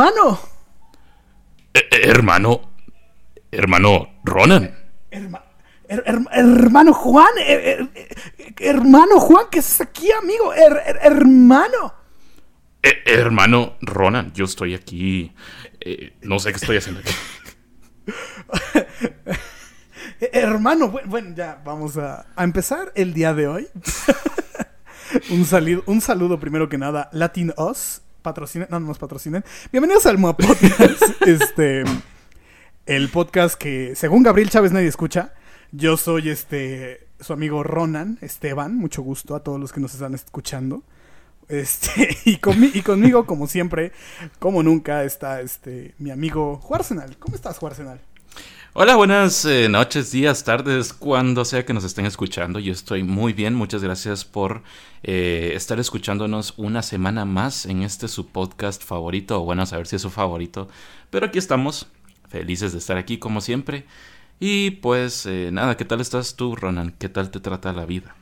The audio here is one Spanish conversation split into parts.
hermano, Eh, eh, hermano. Hermano Ronan. herma- her- her- hermano Juan, her- her- hermano Juan, ¿qué es aquí, amigo? Her- her- hermano. Eh, hermano Ronan, yo estoy aquí. eh, no sé qué estoy haciendo aquí. Eh, Hermano, bueno, bueno, ya vamos a, a empezar el día de hoy. un, salido, un saludo primero que nada, Latin Us, patrocinen, no, no nos patrocinen. Bienvenidos al Moa Podcast, este, el podcast que según Gabriel Chávez nadie escucha. Yo soy este, su amigo Ronan, Esteban, mucho gusto a todos los que nos están escuchando. Este, y, conmi- y conmigo, como siempre, como nunca, está este, mi amigo Juarsenal. ¿Cómo estás, Juarsenal? Hola, buenas eh, noches, días, tardes, cuando sea que nos estén escuchando. Yo estoy muy bien, muchas gracias por eh, estar escuchándonos una semana más en este su podcast favorito, o bueno, a saber si es su favorito. Pero aquí estamos, felices de estar aquí como siempre. Y pues eh, nada, ¿qué tal estás tú, Ronan? ¿Qué tal te trata la vida?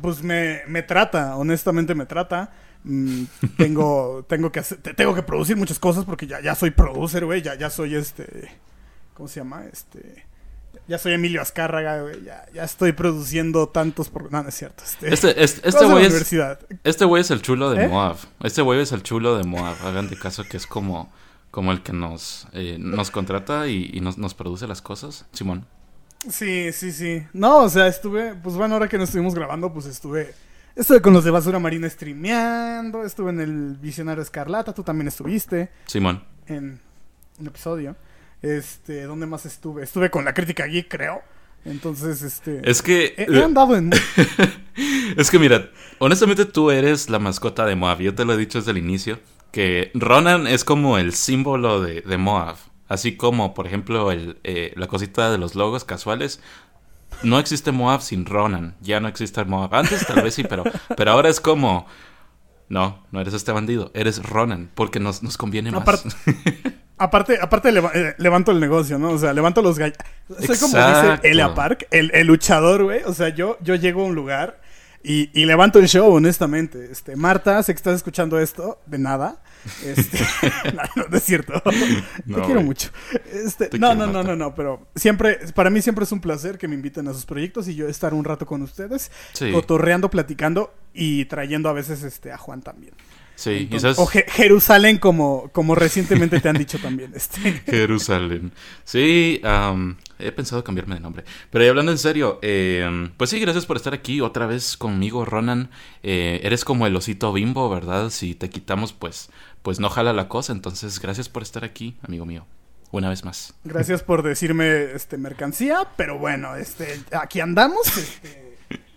Pues me, me trata, honestamente me trata. Mm, tengo, tengo que hacer- te- tengo que producir muchas cosas porque ya, ya soy producer, güey. Ya, ya soy este. ¿Cómo se llama? Este. Ya soy Emilio Azcárraga, güey. Ya, ya estoy produciendo tantos por... No, no es cierto. Este, Este, este, este güey es, este güey es el chulo de ¿Eh? Moab. Este güey es el chulo de Moab. Hagan de caso que es como, como el que nos, eh, nos contrata y, y nos, nos produce las cosas. Simón. Sí, sí, sí. No, o sea, estuve. Pues bueno, ahora que nos estuvimos grabando, pues estuve. Estuve con los de Basura Marina streameando. Estuve en el Visionario Escarlata. Tú también estuviste. Simón. en un episodio. Este, ¿dónde más estuve? Estuve con la crítica geek, creo. Entonces, este. Es que. he, he andado en. es que mira, honestamente tú eres la mascota de Moab. Yo te lo he dicho desde el inicio. Que Ronan es como el símbolo de, de Moab. Así como, por ejemplo, el, eh, la cosita de los logos casuales. No existe Moab sin Ronan. Ya no existe Moab. Antes tal vez sí, pero, pero ahora es como. No, no eres este bandido. Eres Ronan. Porque nos, nos conviene más. Aparte, aparte, leva- eh, levanto el negocio, ¿no? O sea, levanto los gallos. Soy como dice. Elia Park, el, el luchador, güey. O sea, yo, yo llego a un lugar y, y levanto el show, honestamente. Este, Marta, sé que estás escuchando esto, de nada. Este, no, no, es cierto. Te No, quiero güey. mucho. Este, Te no, quiero, no, no, no, no, pero siempre, para mí siempre es un placer que me inviten a sus proyectos y yo estar un rato con ustedes, Sí. cotorreando, platicando y trayendo a veces este a Juan también. Sí, Entonces- o Je- Jerusalén como, como recientemente te han dicho también. Este. Jerusalén. Sí, am, he pensado cambiarme de nombre. Pero hablando en serio, eh, pues sí, gracias por estar aquí otra vez conmigo, Ronan. Eh, eres como el osito bimbo, ¿verdad? Si te quitamos, pues, pues no jala la cosa. Entonces, gracias por estar aquí, amigo mío. Una vez más. Gracias por decirme este mercancía, pero bueno, este aquí andamos. este,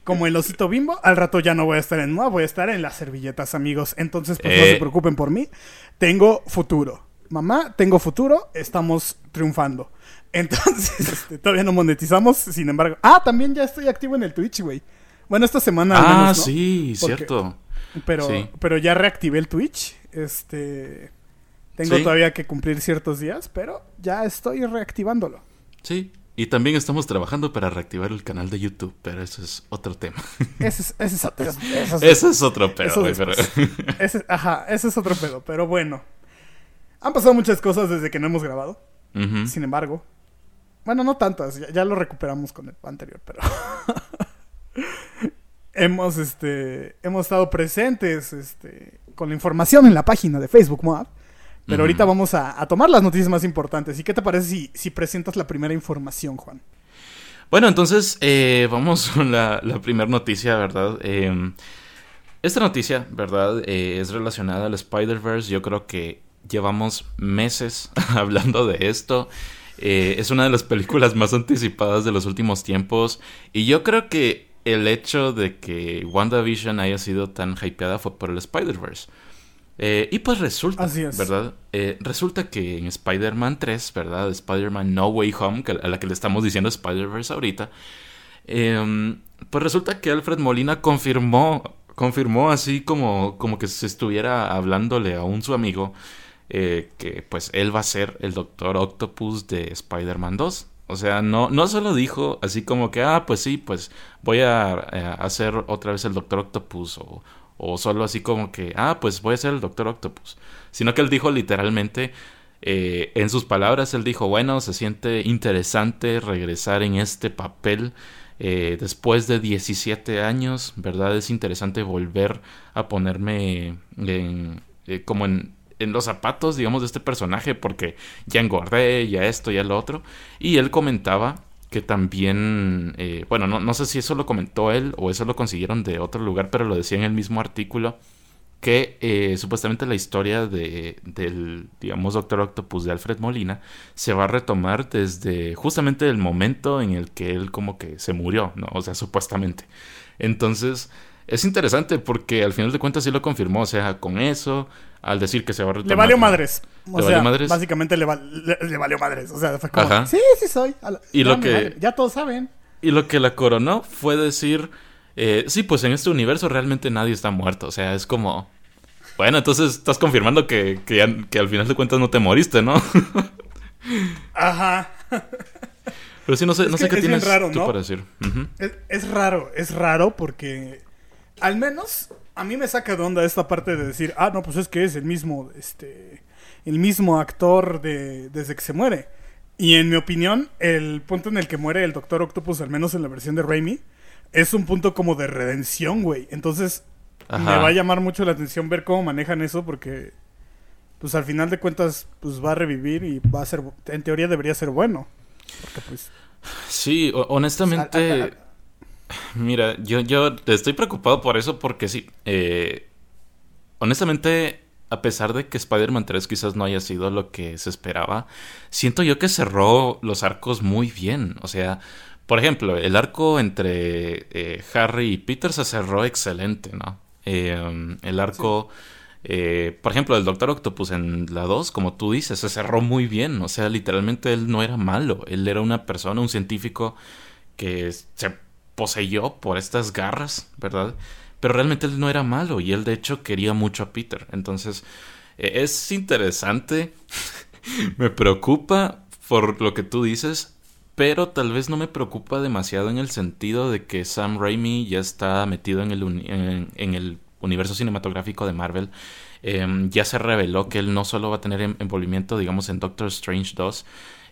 como el osito bimbo, al rato ya no voy a estar en MOA, voy a estar en las servilletas, amigos. Entonces, pues no Eh. se preocupen por mí. Tengo futuro. Mamá, tengo futuro, estamos triunfando. Entonces, este, todavía no monetizamos, sin embargo. Ah, también ya estoy activo en el Twitch, güey. Bueno, esta semana al ah, menos, ¿no? sí, Porque- cierto. Pero, Sí. pero ya reactivé el Twitch. Este. Tengo Sí. todavía que cumplir ciertos días, pero ya estoy reactivándolo. Sí. Y también estamos trabajando para reactivar el canal de YouTube, pero eso es otro tema. Ese es, ese es, otro- ese es- Ese es otro pedo, Eso güey, pero... ese- ajá, ese es otro pedo, pero bueno. Han pasado muchas cosas desde que no hemos grabado. Sin embargo, bueno, no tantas, ya, ya lo recuperamos con el anterior, pero hemos este hemos estado presentes este con la información en la página de Facebook Moab. Pero ahorita vamos a, a tomar las noticias más importantes. ¿Y qué te parece si, si presentas la primera información, Juan? Bueno, entonces eh, vamos con la, la primera noticia, ¿verdad? Eh, esta noticia, ¿verdad? Eh, es relacionada al Spider-Verse. Yo creo que llevamos meses hablando de esto. Eh, es una de las películas más anticipadas de los últimos tiempos. Y yo creo que el hecho de que WandaVision haya sido tan hypeada fue por el Spider-Verse. Eh, y pues resulta, Así es. ¿verdad? Eh, resulta que en Spider-Man 3, ¿verdad? Spider-Man No Way Home, que a la que le estamos diciendo Spider-Verse ahorita, eh, pues resulta que Alfred Molina confirmó, confirmó así como, como que se estuviera hablándole a un su amigo, eh, que pues él va a ser el Doctor Octopus de Spider-Man 2. O sea, no, no solo dijo así como que, ah, pues sí, pues voy a, hacer otra vez el Doctor Octopus o, o solo así como que, ah, pues voy a ser el Doctor Octopus, sino que él dijo literalmente, eh, en sus palabras, él dijo, bueno, se siente interesante regresar en este papel eh, después de 17 años, ¿verdad? Es interesante volver a ponerme en, eh, como en, en los zapatos, digamos, de este personaje, porque ya engordé, ya esto, ya lo otro. Y él comentaba que también, eh, bueno, no, no, sé si eso lo comentó él o eso lo consiguieron de otro lugar, pero lo decía en el mismo artículo, que eh, supuestamente la historia de, del, digamos, Doctor Octopus de Alfred Molina se va a retomar desde justamente el momento en el que él como que se murió, ¿no? O sea, supuestamente. Entonces, es interesante porque al final de cuentas sí lo confirmó, o sea, con eso, al decir que se va a retomar. Le valió madres. O ¿Le sea, madres? básicamente le, le, valió madres. O sea, fue como, sí, sí soy. y lo que... Ya todos saben. Y lo que la coronó fue decir, eh, sí, pues en este universo realmente nadie está muerto. O sea, es como... Bueno, entonces estás confirmando que, que, al final de cuentas no te moriste, ¿no? Ajá. Pero sí, no sé, no sé qué tienes raro, tú para decir. es, es, raro, es raro porque al menos a mí me saca de onda esta parte de decir, ah, no, pues es que es el mismo, este, el mismo actor de, desde que se muere. Y en mi opinión, el punto en el que muere el Doctor Octopus, al menos en la versión de Raimi, es un punto como de redención, güey. Entonces, me va a llamar mucho la atención ver cómo manejan eso porque, pues al final de cuentas, pues va a revivir y va a ser, en teoría debería ser bueno. Porque pues... Sí, honestamente... Mira, yo, yo estoy preocupado por eso porque sí. Eh, honestamente, a pesar de que Spider-Man 3 quizás no haya sido lo que se esperaba, siento yo que cerró los arcos muy bien. O sea, por ejemplo, el arco entre eh, Harry y Peter se cerró excelente, ¿no? Eh, el arco... por ejemplo, el Doctor Octopus en la 2, como tú dices, se cerró muy bien. O sea, literalmente él no era malo. Él era una persona, un científico que se poseyó por estas garras, ¿verdad? Pero realmente él no era malo y él de hecho quería mucho a Peter. Entonces, e, es interesante. me preocupa por lo que tú dices, pero tal vez no me preocupa demasiado en el sentido de que Sam Raimi ya está metido en el, universo cinematográfico de Marvel. Em, ya se reveló que él no solo va a tener envolvimiento, digamos, en Doctor Strange 2,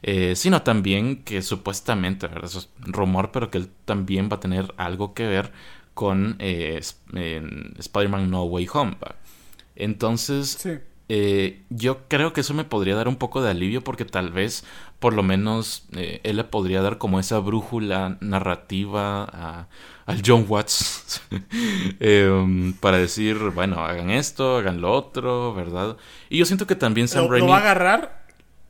eh, sino también que supuestamente, ¿verdad? eso es rumor, pero que él también va a tener algo que ver con eh, Spider-Man No Way Home. Entonces, eh, yo creo que eso me podría dar un poco de alivio porque tal vez, por lo menos, él le podría dar como esa brújula narrativa a, al John Watts em, para decir, bueno, hagan esto, hagan lo otro, ¿verdad? Y yo siento que también Sam Raimi... ¿Lo va a agarrar?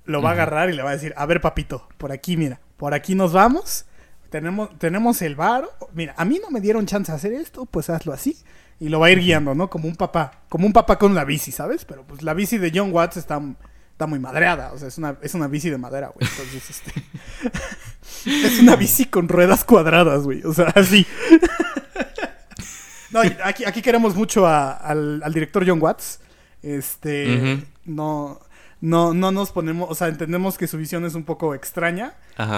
Lo va a agarrar y le va a decir, a ver papito, por aquí mira, por aquí nos vamos, tenemos, tenemos el bar, mira, a mí no me dieron chance de hacer esto, pues hazlo así. Y lo va a ir guiando, ¿no? Como un papá, como un papá con la bici, ¿sabes? Pero pues la bici de John Watts está, está muy madreada, o sea, es una, es una bici de madera, güey. Entonces, este... es una bici con ruedas cuadradas, güey, o sea, así. no, aquí, aquí queremos mucho al, al director John Watts. Este, no no, no nos ponemos, o sea, entendemos que su visión es un poco extraña.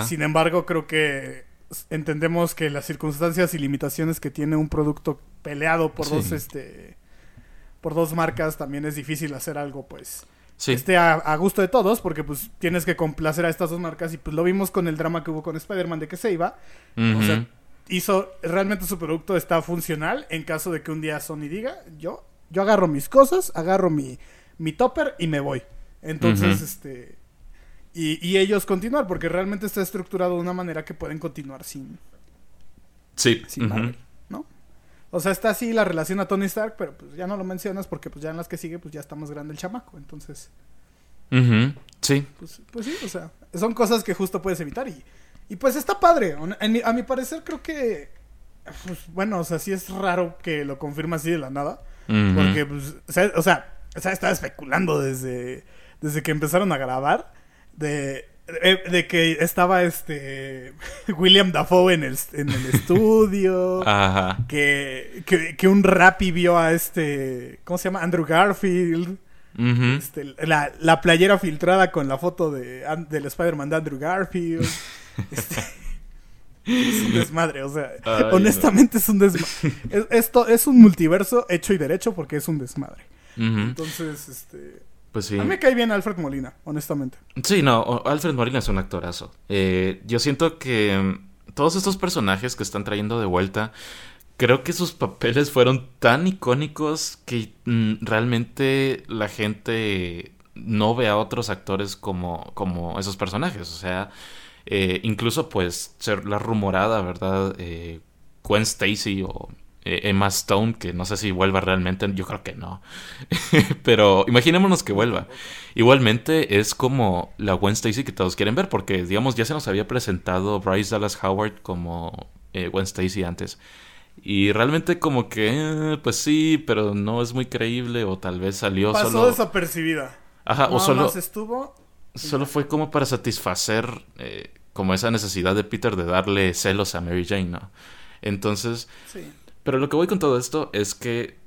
Sin embargo, creo que entendemos que las circunstancias y limitaciones que tiene un producto peleado por dos, este, por dos marcas, también es difícil hacer algo, pues, sí. esté a, gusto de todos, porque pues tienes que complacer a estas dos marcas y pues lo vimos con el drama que hubo con Spider-Man de que se iba. O sea, hizo, realmente su producto está funcional en caso de que un día Sony diga, yo, yo agarro mis cosas, agarro mi, mi topper y me voy. Entonces, este... Y, ellos continuar, porque realmente está estructurado de una manera que pueden continuar sin... Sí. Sin Marvel, ¿no? O sea, está así la relación a Tony Stark, pero pues ya no lo mencionas porque pues ya en las que sigue pues ya está más grande el chamaco, entonces... Sí. Pues, pues, sí, o sea, son cosas que justo puedes evitar y, y pues está padre. a mi parecer creo que... Pues, bueno, o sea, sí es raro que lo confirme así de la nada. Porque, pues, o sea, o sea, estaba especulando desde desde que empezaron a grabar, de, de, que estaba este William Dafoe en el, en el estudio, Que, que, un rapi vio a este, ¿cómo se llama? Andrew Garfield. este, la, la, playera filtrada con la foto de, del Spider-Man de Andrew Garfield. este, Es un desmadre, o sea, honestamente es un desmadre. esto es un multiverso hecho y derecho porque es un desmadre. Entonces, este... Pues sí. A mí me cae bien Alfred Molina, honestamente. Sí, no, Alfred Molina es un actorazo. Eh, yo siento que mm, todos estos personajes que están trayendo de vuelta, creo que sus papeles fueron tan icónicos que mm, realmente la gente no ve a otros actores como, como esos personajes. O sea, eh, incluso pues ser la rumorada, ¿verdad? Eh, Gwen Stacy o Emma Stone, que no sé si vuelva realmente, yo creo que no. Pero imaginémonos que vuelva. Igualmente es como la Gwen Stacy que todos quieren ver, porque digamos ya se nos había presentado Bryce Dallas Howard como Gwen Stacy antes. Y realmente como que, pues sí, pero no es muy creíble o tal vez salió Pasó solo... desapercibida. Ajá, o solo... estuvo... Solo fue como para satisfacer eh, como esa necesidad de Peter de darle celos a Mary Jane, ¿no? Entonces... Sí. Pero lo que voy con todo esto es que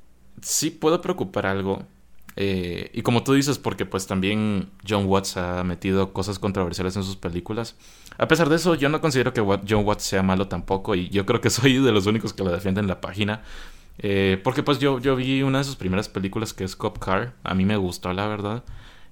sí puedo preocupar algo. Eh, y como tú dices, porque pues también John Watts ha metido cosas controversiales en sus películas. A pesar de eso, yo no considero que John Watts sea malo tampoco. Y yo creo que soy de los únicos que lo defienden en la página. Eh, porque pues yo, yo vi una de sus primeras películas que es Cop Car. A mí me gustó, la verdad.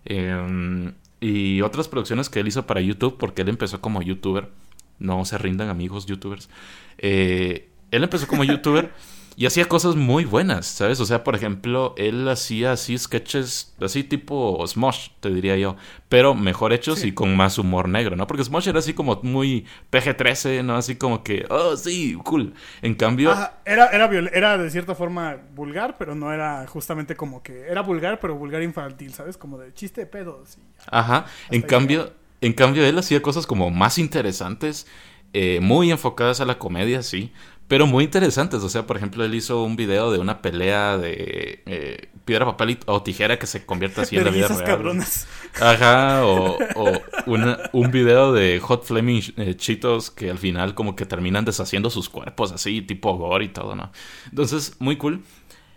Em, y otras producciones que él hizo para YouTube, porque él empezó como youtuber. No se rindan amigos youtubers. Eh, él empezó como youtuber y hacía cosas muy buenas, ¿sabes? O sea, por ejemplo, él hacía así sketches, así tipo Smosh, te diría yo, pero mejor hechos y con más humor negro, ¿no? Porque Smosh era así como muy PG-13, ¿no? Así como que, oh, sí, cool. En cambio... era, era, era de cierta forma vulgar, pero no era justamente como que... Era vulgar, pero vulgar infantil, ¿sabes? Como de chiste de pedos. Ajá, en cambio... En cambio, él hacía cosas como más interesantes, eh, muy enfocadas a la comedia, sí, pero muy interesantes. O sea, por ejemplo, él hizo un video de una pelea de eh, piedra, papel o tijera que se convierte así en la vida real. cabronas. Ajá, o, un video de Hot Flaming eh, Cheetos que al final como que terminan deshaciendo sus cuerpos así, tipo gore y todo, ¿no? Entonces, muy cool.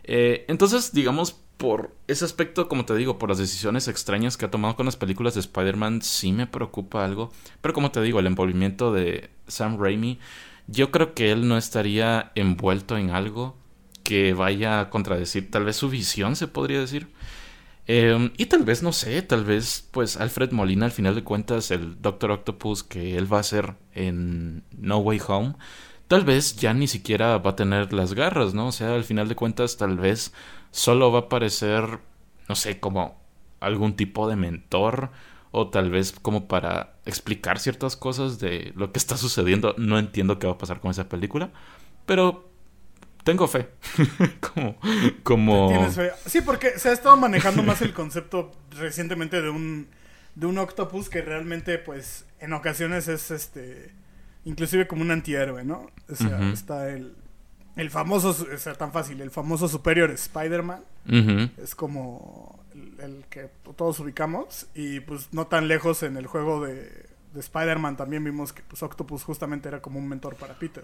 Eh, entonces, digamos, por ese aspecto, como te digo, por las decisiones extrañas que ha tomado con las películas de Spider-Man, sí me preocupa algo. Pero como te digo, el envolvimiento de Sam Raimi yo creo que él no estaría envuelto en algo que vaya a contradecir tal vez su visión, se podría decir. Em, y tal vez, no sé, tal vez pues Alfred Molina al final de cuentas, el Doctor Octopus que él va a hacer en No Way Home, tal vez ya ni siquiera va a tener las garras, ¿no? O sea, al final de cuentas tal vez solo va a parecer, no sé, como algún tipo de mentor o tal vez como para explicar ciertas cosas de lo que está sucediendo. No entiendo qué va a pasar con esa película, pero tengo fe. como, como... Sí, porque se ha estado manejando más el concepto recientemente de un de un octopus que realmente, pues, en ocasiones es este, inclusive como un antihéroe, ¿no? O sea, está el, el famoso, o sea, tan fácil, el famoso superior Spider-Man. Es como el, que todos ubicamos. Y pues no tan lejos en el juego de, Spider-Man también vimos que pues Octopus justamente era como un mentor para Peter.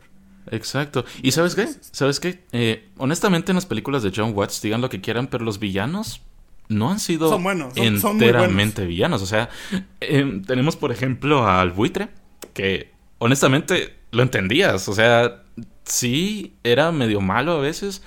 Exacto. ¿Y sabes qué? ¿Sabes qué? Eh, honestamente en las películas de John Watts digan lo que quieran, pero los villanos no han sido son buenos, enteramente villanos. O sea, em, tenemos por ejemplo al buitre, que honestamente lo entendías. O sea, sí, era medio malo a veces,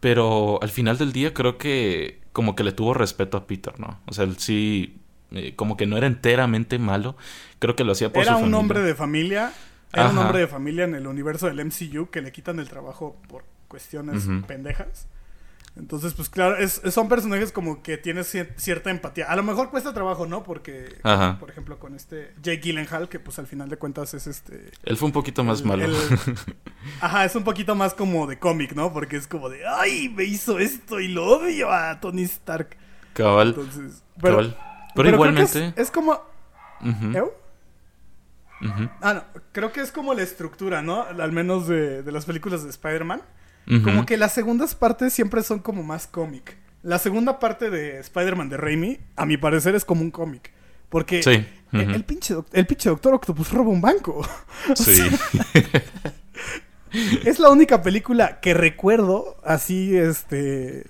pero al final del día creo que como que le tuvo respeto a Peter, ¿no? O sea, él sí, eh, como que no era enteramente malo, creo que lo hacía por era su Era un hombre de familia, era un hombre de familia en el universo del MCU que le quitan el trabajo por cuestiones pendejas. Entonces, pues claro, es, son personajes como que tienes cierta empatía. A lo mejor cuesta trabajo, ¿no? Porque, por ejemplo, con este Jake Gyllenhaal, que pues al final de cuentas es este... Él fue un poquito más malo. ajá, es un poquito más como de cómic, ¿no? Porque es como de, ay, me hizo esto y lo odio a Tony Stark. Cabal. Entonces, pero, Pero, igualmente... Es, como... Ah, no, creo que es como la estructura, ¿no? Al menos de, de las películas de Spider-Man como que las segundas partes siempre son como más cómic. La segunda parte de Spider-Man de Raimi, a mi parecer, es como un cómic. Porque el, pinche, el pinche Doctor Octopus roba un banco. Sí. es la única película que recuerdo así, este,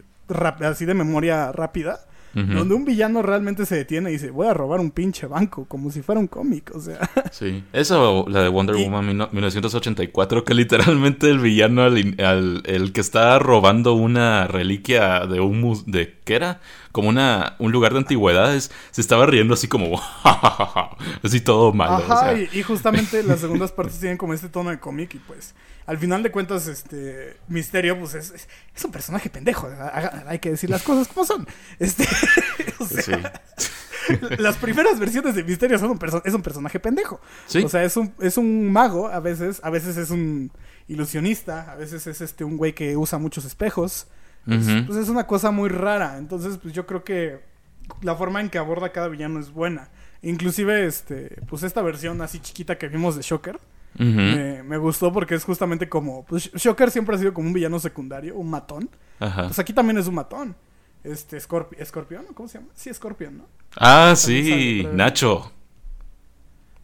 así de memoria rápida, donde un villano realmente se detiene y dice, voy a robar un pinche banco, como si fuera un cómic, o sea. Sí, eso, la de Wonder Woman 1984, que literalmente el villano, al, el que está robando una reliquia de un... de ¿Qué era? Como una, un lugar de antigüedades, se estaba riendo así como... así todo malo. Ajá, y, y justamente las segundas partes tienen como este tono de cómic y pues al final de cuentas, este Misterio, pues es, es, un personaje pendejo. Hay que decir las cosas como son. Este, Las primeras versiones de Misterio son un es un personaje pendejo. O sea, es un, es un mago, a veces, a veces es un ilusionista, a veces es este un güey que usa muchos espejos. pues es una cosa muy rara. Entonces, pues yo creo que la forma en que aborda cada villano es buena. Inclusive, este, pues esta versión así chiquita que vimos de Shocker me, gustó porque es justamente como. Pues Shocker siempre ha sido como un villano secundario, un matón. Pues aquí también es un matón. Este, Scorpion, ¿cómo se llama? Sí, Scorpion, ¿no? Ah, sí, Nacho.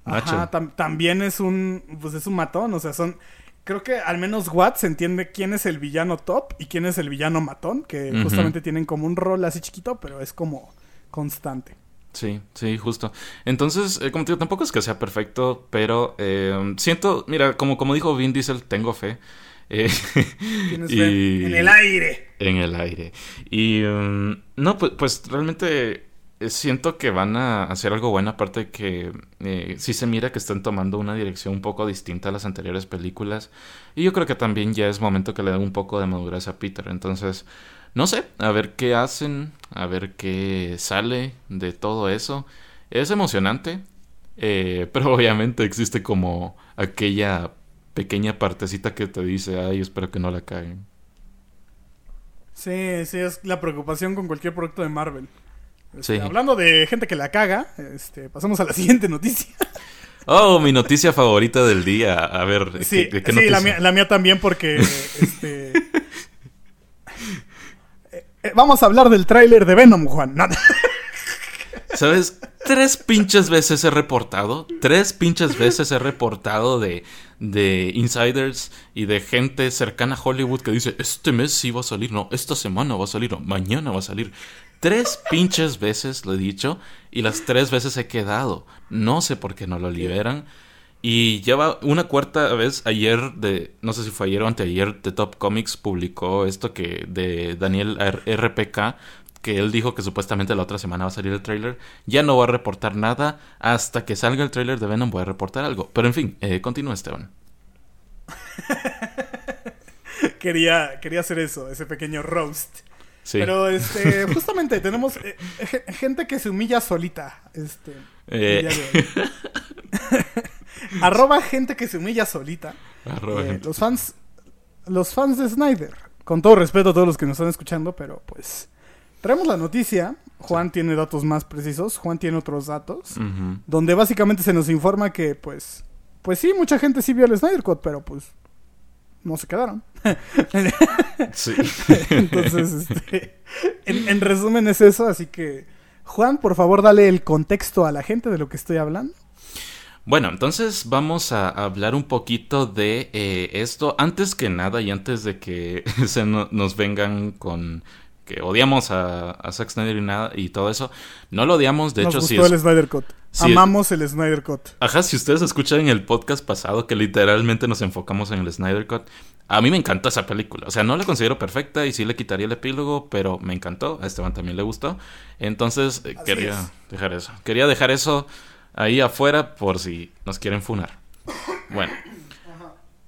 Nacho. también es un. Pues es un matón, o sea, son. Creo que al menos Watts entiende quién es el villano top y quién es el villano matón, que justamente tienen como un rol así chiquito, pero es como constante. Sí, sí, justo. Entonces, eh, como te digo, tampoco es que sea perfecto, pero eh, siento, mira, como, como dijo Vin Diesel, tengo fe. Eh, En el aire. En el aire. Y mm, no, pues, pues realmente siento que van a hacer algo bueno, aparte de que eh, sí se mira que están tomando una dirección un poco distinta a las anteriores películas. Y yo creo que también ya es momento que le den un poco de madurez a Peter. Entonces, no sé, a ver qué hacen, a ver qué sale de todo eso. Es emocionante, eh, pero obviamente existe como aquella pequeña partecita que te dice, ay, espero que no la caguen. Sí, sí, es la preocupación con cualquier producto de Marvel. Este, hablando de gente que la caga, este, pasamos a la siguiente noticia. Oh, mi noticia favorita del día. A ver, sí, sí la, mía, la, mía, también porque este, vamos a hablar del tráiler de Venom, Juan. ¿Sabes? Tres pinches veces he reportado, tres pinches veces he reportado de, de insiders y de gente cercana a Hollywood que dice, este mes sí va a salir, no, esta semana va a salir, no, mañana va a salir. Tres pinches veces lo he dicho y las tres veces he quedado. No sé por qué no lo liberan. Y lleva una cuarta vez ayer de, no sé si fue ayer o anteayer, de Top Comics publicó esto que de Daniel RPK, que él dijo que supuestamente la otra semana va a salir el trailer. Ya no va a reportar nada. Hasta que salga el trailer de Venom voy a reportar algo. Pero en fin, eh, continúa Esteban. quería, quería hacer eso, ese pequeño roast. Pero este, justamente tenemos eh, gente que se humilla solita. Este. Eh. Arroba gente que se humilla solita. Eh, los fans. Los fans de Snyder. Con todo respeto a todos los que nos están escuchando, pero pues. Traemos la noticia. Juan tiene datos más precisos. Juan tiene otros datos. Donde básicamente se nos informa que, pues. Pues sí, mucha gente sí vio el Snyder Cut, pero pues. No se quedaron. sí. Entonces, este, en resumen es eso. Así que. Juan, por favor, dale el contexto a la gente de lo que estoy hablando. Bueno, entonces vamos a hablar un poquito de eh, esto. Antes que nada y antes de que se nos vengan con que odiamos a, Zack Snyder y, nada, y todo eso, no lo odiamos. De hecho, gustó el Snyder Cut. Amamos el Snyder Cut. Ajá, si ustedes escuchan en el podcast pasado que literalmente nos enfocamos en el Snyder Cut, a mí me encantó esa película. O sea, no la considero perfecta y sí le quitaría el epílogo, pero me encantó. A Esteban también le gustó. Entonces, eh, quería dejar eso. Quería dejar eso ahí afuera por si nos quieren funar. Bueno,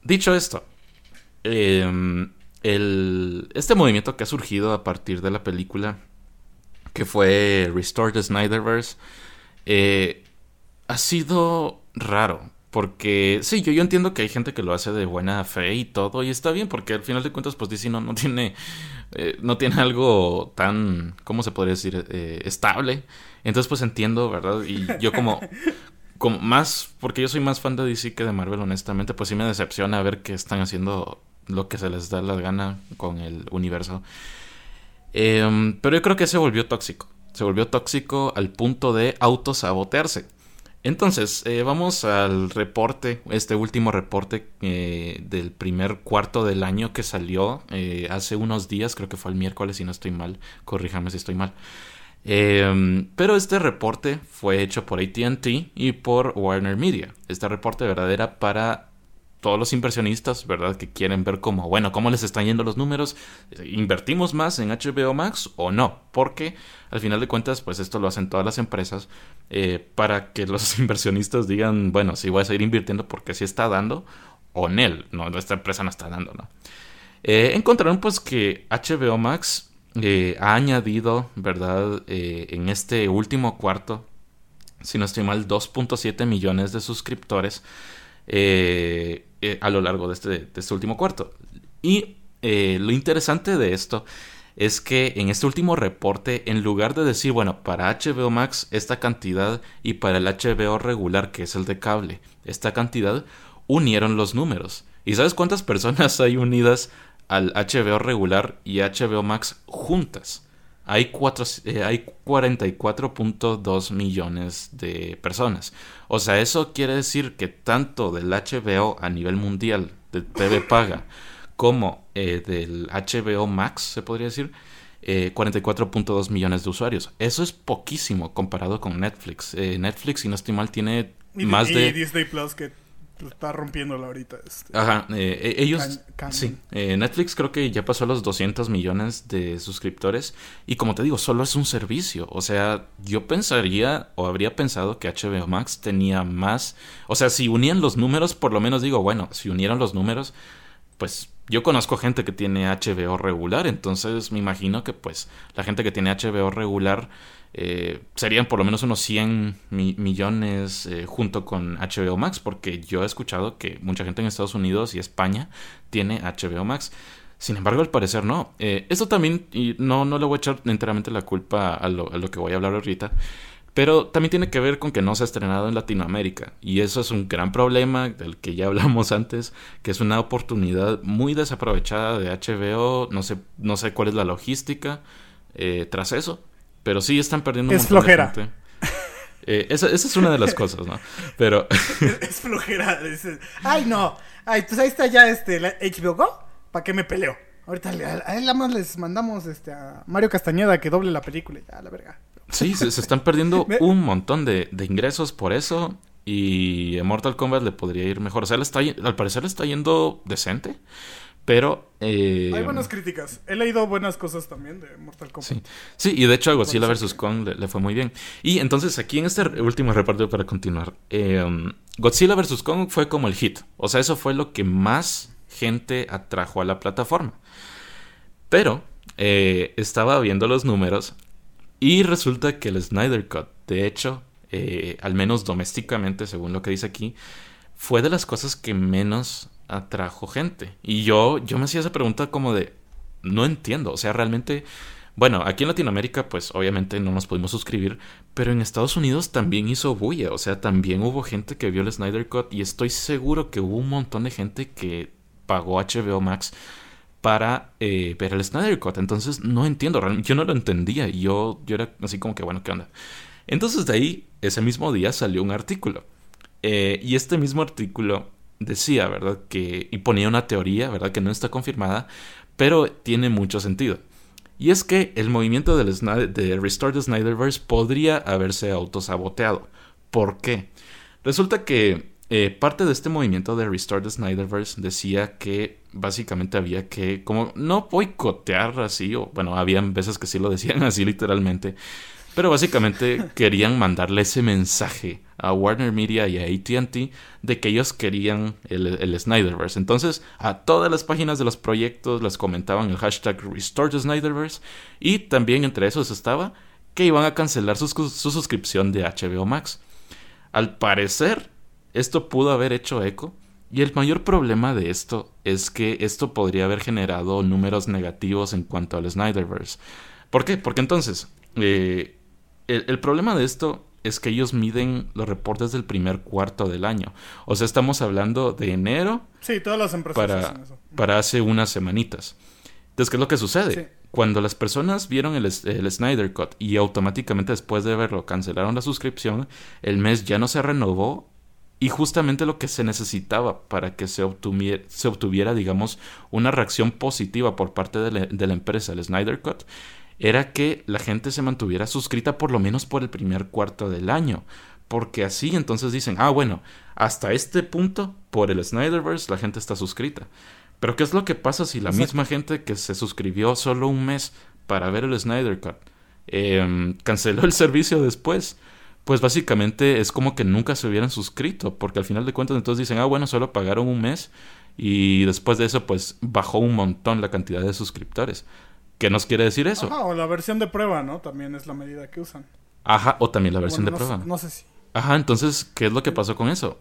dicho esto, em, este movimiento que ha surgido a partir de la película, que fue Restore the Snyderverse, eh, ha sido raro. Porque sí, yo, yo entiendo que hay gente que lo hace de buena fe y todo, y está bien, porque al final de cuentas, pues DC no, no tiene, eh, no tiene algo tan, ¿cómo se podría decir?, eh, estable. Entonces, pues entiendo, ¿verdad? Y yo como, como más, porque yo soy más fan de DC que de Marvel, honestamente, pues sí me decepciona ver que están haciendo lo que se les da la gana con el universo. Em, pero yo creo que se volvió tóxico. Se volvió tóxico al punto de autosabotearse. Entonces, eh, vamos al reporte, este último reporte eh, del primer cuarto del año que salió eh, hace unos días, creo que fue el miércoles si no estoy mal, corríjame si estoy mal. Em, pero este reporte fue hecho por ATT y por Warner Media. Este reporte verdadera para todos los inversionistas, ¿verdad? Que quieren ver cómo, bueno, cómo les están yendo los números, invertimos más en HBO Max o no, porque al final de cuentas, pues esto lo hacen todas las empresas eh, para que los inversionistas digan, bueno, si voy a seguir invirtiendo porque si está dando o NEL, no, esta empresa no está dando, ¿no? Eh, encontraron pues que HBO Max eh, ha añadido, ¿verdad? en este último cuarto, si no estoy mal, 2.7 millones de suscriptores. Eh, eh, a lo largo de este, este último cuarto. Y eh, lo interesante de esto es que en este último reporte, en lugar de decir, bueno, para HBO Max esta cantidad y para el HBO regular, que es el de cable, esta cantidad, unieron los números. ¿Y sabes cuántas personas hay unidas al HBO regular y HBO Max juntas? hay, eh, hay 44.2 millones de personas. O sea, eso quiere decir que tanto del HBO a nivel mundial, de TV paga, como eh, del HBO Max, se podría decir, 44.2 eh, millones de usuarios. Eso es poquísimo comparado con Netflix. Netflix, si no estoy mal, tiene más de... Disney Plus que está rompiéndola ahorita. Este, Ajá, eh, e-, ellos... sí, eh, Netflix creo que ya pasó los 200 millones de suscriptores y como te digo, solo es un servicio. O sea, yo pensaría o habría pensado que HBO Max tenía más... O sea, si unían los números, por lo menos digo, bueno, si unieron los números, pues yo conozco gente que tiene HBO regular, entonces me imagino que pues la gente que tiene HBO regular eh, serían por lo menos unos 100 millones eh, junto con HBO Max, porque yo he escuchado que mucha gente en Estados Unidos y España tiene HBO Max. Sin embargo, al parecer no. Eh, esto también, y no, no le voy a echar enteramente la culpa a lo, que voy a hablar ahorita, pero también tiene que ver con que no se ha estrenado en Latinoamérica. Y eso es un gran problema del que ya hablamos antes, que es una oportunidad muy desaprovechada de HBO. No sé, no sé cuál es la logística tras eso. Pero sí están perdiendo un es flojera. Eh, esa, es una de las cosas, ¿no? Pero. es flojera. Ay, no. Ay, pues ahí está ya este HBO Go. ¿Para qué me peleo? Ahorita a él nada más les mandamos este, a Mario Castañeda que doble la película. Ya, la verga. Sí, se, están perdiendo un montón de, de, ingresos por eso. Y a Mortal Kombat le podría ir mejor. O sea, está, al parecer le está yendo decente. Pero. Eh, Hay buenas críticas. He leído buenas cosas también de Mortal Kombat. Sí, sí y de hecho a Godzilla vs. Kong le, fue muy bien. Y entonces aquí en este último reparto para continuar. Em, Godzilla vs. Kong fue como el hit. O sea, eso fue lo que más gente atrajo a la plataforma. Pero eh, estaba viendo los números y resulta que el Snyder Cut, de hecho, eh, al menos domésticamente, según lo que dice aquí, fue de las cosas que menos atrajo gente. Y yo, yo me hacía esa pregunta como de, no entiendo, o sea, realmente... Bueno, aquí en Latinoamérica, pues obviamente no nos pudimos suscribir, pero en Estados Unidos también hizo bulla, o sea, también hubo gente que vio el Snyder Cut y estoy seguro que hubo un montón de gente que pagó HBO Max para eh, ver el Snyder Cut. Entonces no entiendo, realmente yo no lo entendía y yo, yo era así como que, bueno, ¿qué onda? Entonces de ahí, ese mismo día salió un artículo. Eh, y este mismo artículo decía, ¿verdad? Que, y ponía una teoría, ¿verdad? Que no está confirmada, pero tiene mucho sentido. Y es que el movimiento de Restore the Snyderverse podría haberse autosaboteado. ¿Por qué? Resulta que eh, parte de este movimiento de Restore the Snyderverse decía que básicamente había que, como, no boicotear así, o bueno, habían veces que sí lo decían así literalmente, pero básicamente querían mandarle ese mensaje a Warner Media y a ATT de que ellos querían el, Snyderverse. Entonces, a todas las páginas de los proyectos les comentaban el hashtag Restore the Snyderverse y también entre esos estaba que iban a cancelar su, su suscripción de HBO Max. Al parecer, esto pudo haber hecho eco y el mayor problema de esto es que esto podría haber generado números negativos en cuanto al Snyderverse. ¿Por qué? Porque entonces, eh, el, problema de esto es que ellos miden los reportes del primer cuarto del año. O sea, estamos hablando de enero. Sí, todas las empresas para, Para hace unas semanitas. Entonces, ¿qué es lo que sucede? Cuando las personas vieron el, el, Snyder Cut y automáticamente después de verlo cancelaron la suscripción, el mes ya no se renovó y justamente lo que se necesitaba para que se obtuviera, se obtuviera digamos, una reacción positiva por parte de la, de la empresa, el Snyder Cut, era que la gente se mantuviera suscrita por lo menos por el primer cuarto del año. Porque así entonces dicen, ah, bueno, hasta este punto, por el Snyderverse, la gente está suscrita. Pero ¿qué es lo que pasa si la misma gente que se suscribió solo un mes para ver el Snyder Cut em, canceló el servicio después? Pues básicamente es como que nunca se hubieran suscrito, porque al final de cuentas entonces dicen, ah, bueno, solo pagaron un mes y después de eso pues bajó un montón la cantidad de suscriptores. ¿Qué nos quiere decir eso? Ajá, o la versión de prueba, ¿no? También es la medida que usan. Ajá, o también la versión de prueba. no sé si. Ajá, entonces, ¿qué es lo que pasó con eso?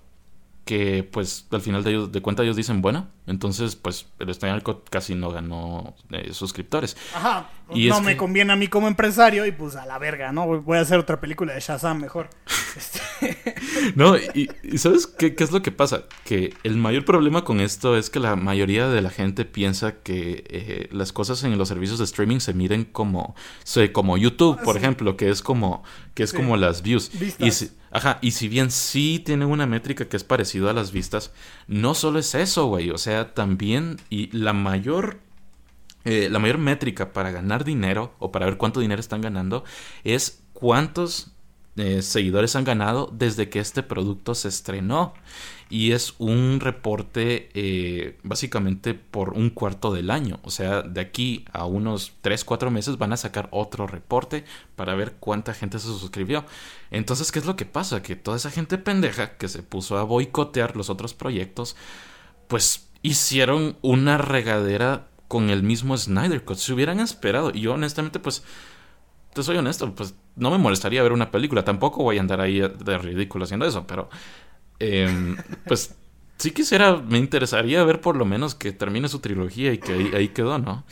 Que pues al final de, de cuenta ellos dicen, bueno, entonces pues el Snyder casi no ganó eh, suscriptores. Ajá, no me conviene a mí como empresario y pues a la verga, ¿no? Voy a hacer otra película de Shazam mejor. Este. no, y, ¿sabes qué, qué, es lo que pasa? Que el mayor problema con esto es que la mayoría de la gente piensa que eh, las cosas en los servicios de streaming se miden como, como YouTube, ah, por ejemplo, que es como, que es como las views. Y Ajá, y si bien sí tiene una métrica que es parecida a las vistas, no solo es eso, güey. O sea, también y la mayor eh, la mayor métrica para ganar dinero o para ver cuánto dinero están ganando es cuántos eh, seguidores han ganado desde que este producto se estrenó y es un reporte eh, básicamente por un cuarto del año. O sea, de aquí a unos 3, 4 meses van a sacar otro reporte para ver cuánta gente se suscribió. Entonces, ¿qué es lo que pasa? Que toda esa gente pendeja que se puso a boicotear los otros proyectos, pues hicieron una regadera con el mismo Snyder Cut. Se hubieran esperado. Y yo honestamente, pues, te soy honesto, pues no me molestaría ver una película. Tampoco voy a andar ahí de ridículo haciendo eso, pero Em, pues sí quisiera, me interesaría ver por lo menos que termine su trilogía y que ahí, quedó, ¿no?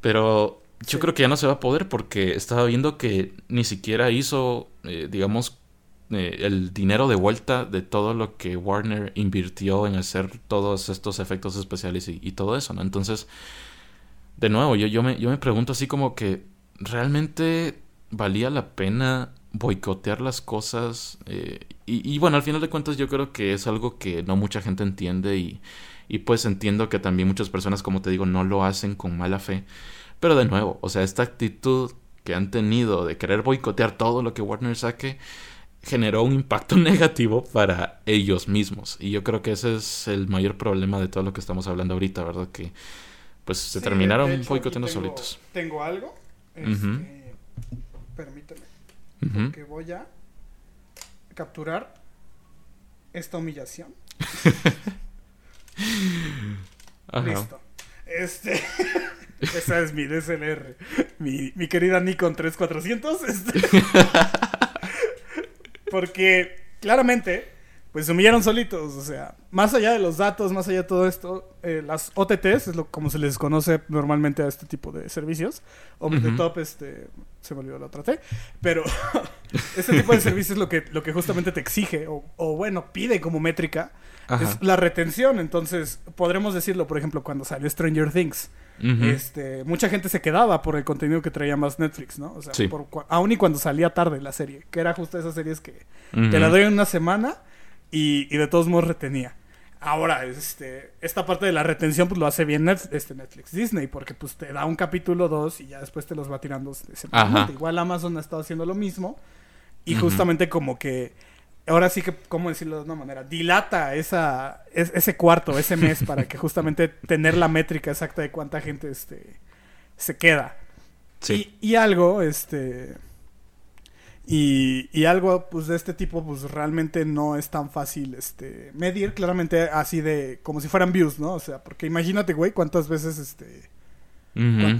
Pero yo creo que ya no se va a poder porque estaba viendo que ni siquiera hizo, eh, digamos, eh, el dinero de vuelta de todo lo que Warner invirtió en hacer todos estos efectos especiales y, y todo eso, ¿no? Entonces, de nuevo, yo, yo, me, yo me pregunto así como que, ¿realmente valía la pena boicotear las cosas. Eh, y, bueno, al final de cuentas yo creo que es algo que no mucha gente entiende y, y pues entiendo que también muchas personas, como te digo, no lo hacen con mala fe. Pero de nuevo, o sea, esta actitud que han tenido de querer boicotear todo lo que Warner saque generó un impacto negativo para ellos mismos. Y yo creo que ese es el mayor problema de todo lo que estamos hablando ahorita, ¿verdad? Que pues se terminaron boicoteando solitos. Tengo algo. Este, permíteme porque voy a capturar esta humillación. Listo. Este. Esa es mi DSLR. Mi, mi querida Nikon 3400. Este. Porque claramente pues se humillaron solitos. O sea, más allá de los datos, más allá de todo esto, eh, las OTTs, es lo como se les conoce normalmente a este tipo de servicios. O de top, este, se me olvidó la otra T. Pero este tipo de servicios lo que, lo que justamente te exige, o, o bueno, pide como métrica, es la retención. Entonces, podremos decirlo, por ejemplo, cuando salió Stranger Things. este, mucha gente se quedaba por el contenido que traía más Netflix, ¿no? O sea, aún y cuando salía tarde la serie, que era justo esas series que te la doy en una semana y, de todos modos retenía. Ahora, este, esta parte de la retención pues lo hace bien este Netflix Disney, porque pues te da un capítulo dos y ya después te los va tirando Igual Amazon ha estado haciendo lo mismo y justamente como que ahora sí que, ¿cómo decirlo de una manera? Dilata esa, ese cuarto, ese mes para que justamente tener la métrica exacta de cuánta gente este, se queda. Sí. Y, y algo, este y, y, algo pues de este tipo pues realmente no es tan fácil este medir claramente así de como si fueran views, ¿no? O sea, porque imagínate, güey, cuántas veces este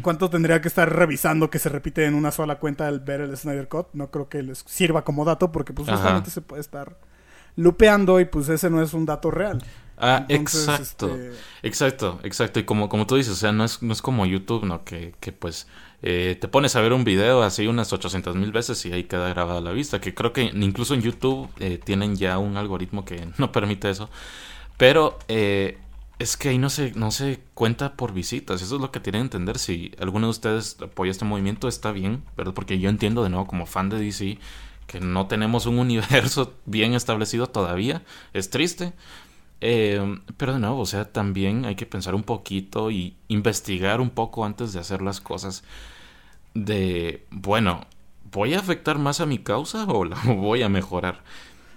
cuánto tendría que estar revisando que se repite en una sola cuenta el ver el Snyder Cut, no creo que les sirva como dato porque pues justamente se puede estar lupeando y pues ese no es un dato real. Ah, exacto. Este, exacto, exacto. Y como, como tú dices, o sea, no es, no es como YouTube, ¿no? Que, que pues eh, te pones a ver un video así unas 800 mil veces y ahí queda grabada la vista. Que creo que incluso en YouTube eh, tienen ya un algoritmo que no permite eso. Pero eh, es que ahí no se, no se cuenta por visitas. Eso es lo que tienen que entender. Si alguno de ustedes apoya este movimiento, está bien, ¿verdad? Porque yo entiendo de nuevo, como fan de DC, que no tenemos un universo bien establecido todavía. Es triste. Pero de nuevo, o sea, también hay que pensar un poquito y investigar un poco antes de hacer las cosas. de, bueno, ¿voy a afectar más a mi causa o la voy a mejorar?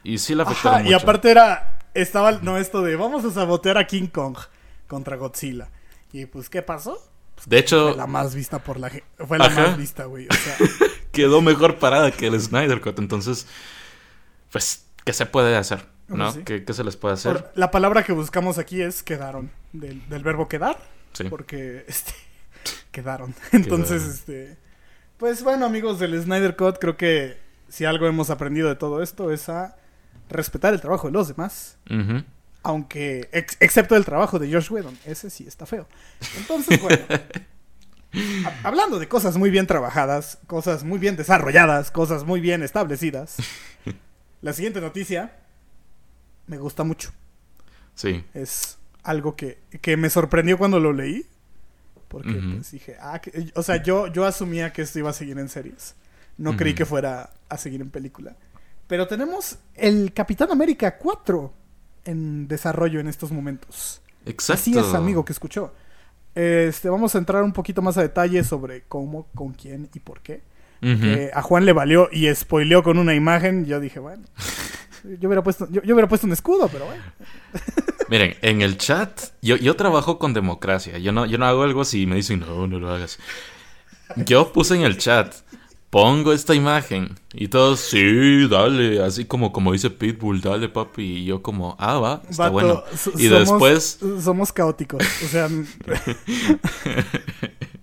Y sí la afectaron Ajá, y aparte era, estaba, no esto de, vamos a sabotear a King Kong contra Godzilla. Y pues, ¿qué pasó? Pues, De hecho, Fue la más vista por la gente. Fue la Ajá. más vista, güey. O sea, quedó mejor parada que el Snyder Cut. Entonces, pues, ¿qué se puede hacer? ¿No? Sí. ¿Qué, qué se les puede hacer? por- la palabra que buscamos aquí es quedaron. Del, del verbo quedar. Sí. Porque, este, quedaron. Entonces, Quedaron. este, pues bueno, amigos del Snyder Cut, creo que si algo hemos aprendido de todo esto es a respetar el trabajo de los demás. Aunque, ex- excepto el trabajo de Josh Whedon, ese sí está feo. Entonces, bueno. ha- hablando de cosas muy bien trabajadas, cosas muy bien desarrolladas, cosas muy bien establecidas. La siguiente noticia me gusta mucho. Sí. Es algo que, que me sorprendió cuando lo leí. Porque Ujú. pues dije, ah, que- o sea, yo, yo asumía que esto iba a seguir en series. No creí Ujú. que fuera a seguir en película. Pero tenemos el Capitán América 4 en desarrollo en estos momentos. Exacto. Así es, amigo, que escuchó. Este, vamos a entrar un poquito más a detalle sobre cómo, con quién y por qué. Ujú. Que a Juan le valió y spoileó con una imagen. Yo dije, bueno, yo hubiera puesto, yo, yo hubiera puesto un escudo, pero bueno. Miren, en el chat, yo, yo trabajo con democracia. Yo no, yo no hago algo si me dicen, no, no lo hagas. Yo puse en el chat, pongo esta imagen. Y todos, sí, dale. Así como, como dice Pitbull, dale, papi. Y yo como, ah, va, está Vato, bueno. Y somos- después, Somos caóticos. O sea,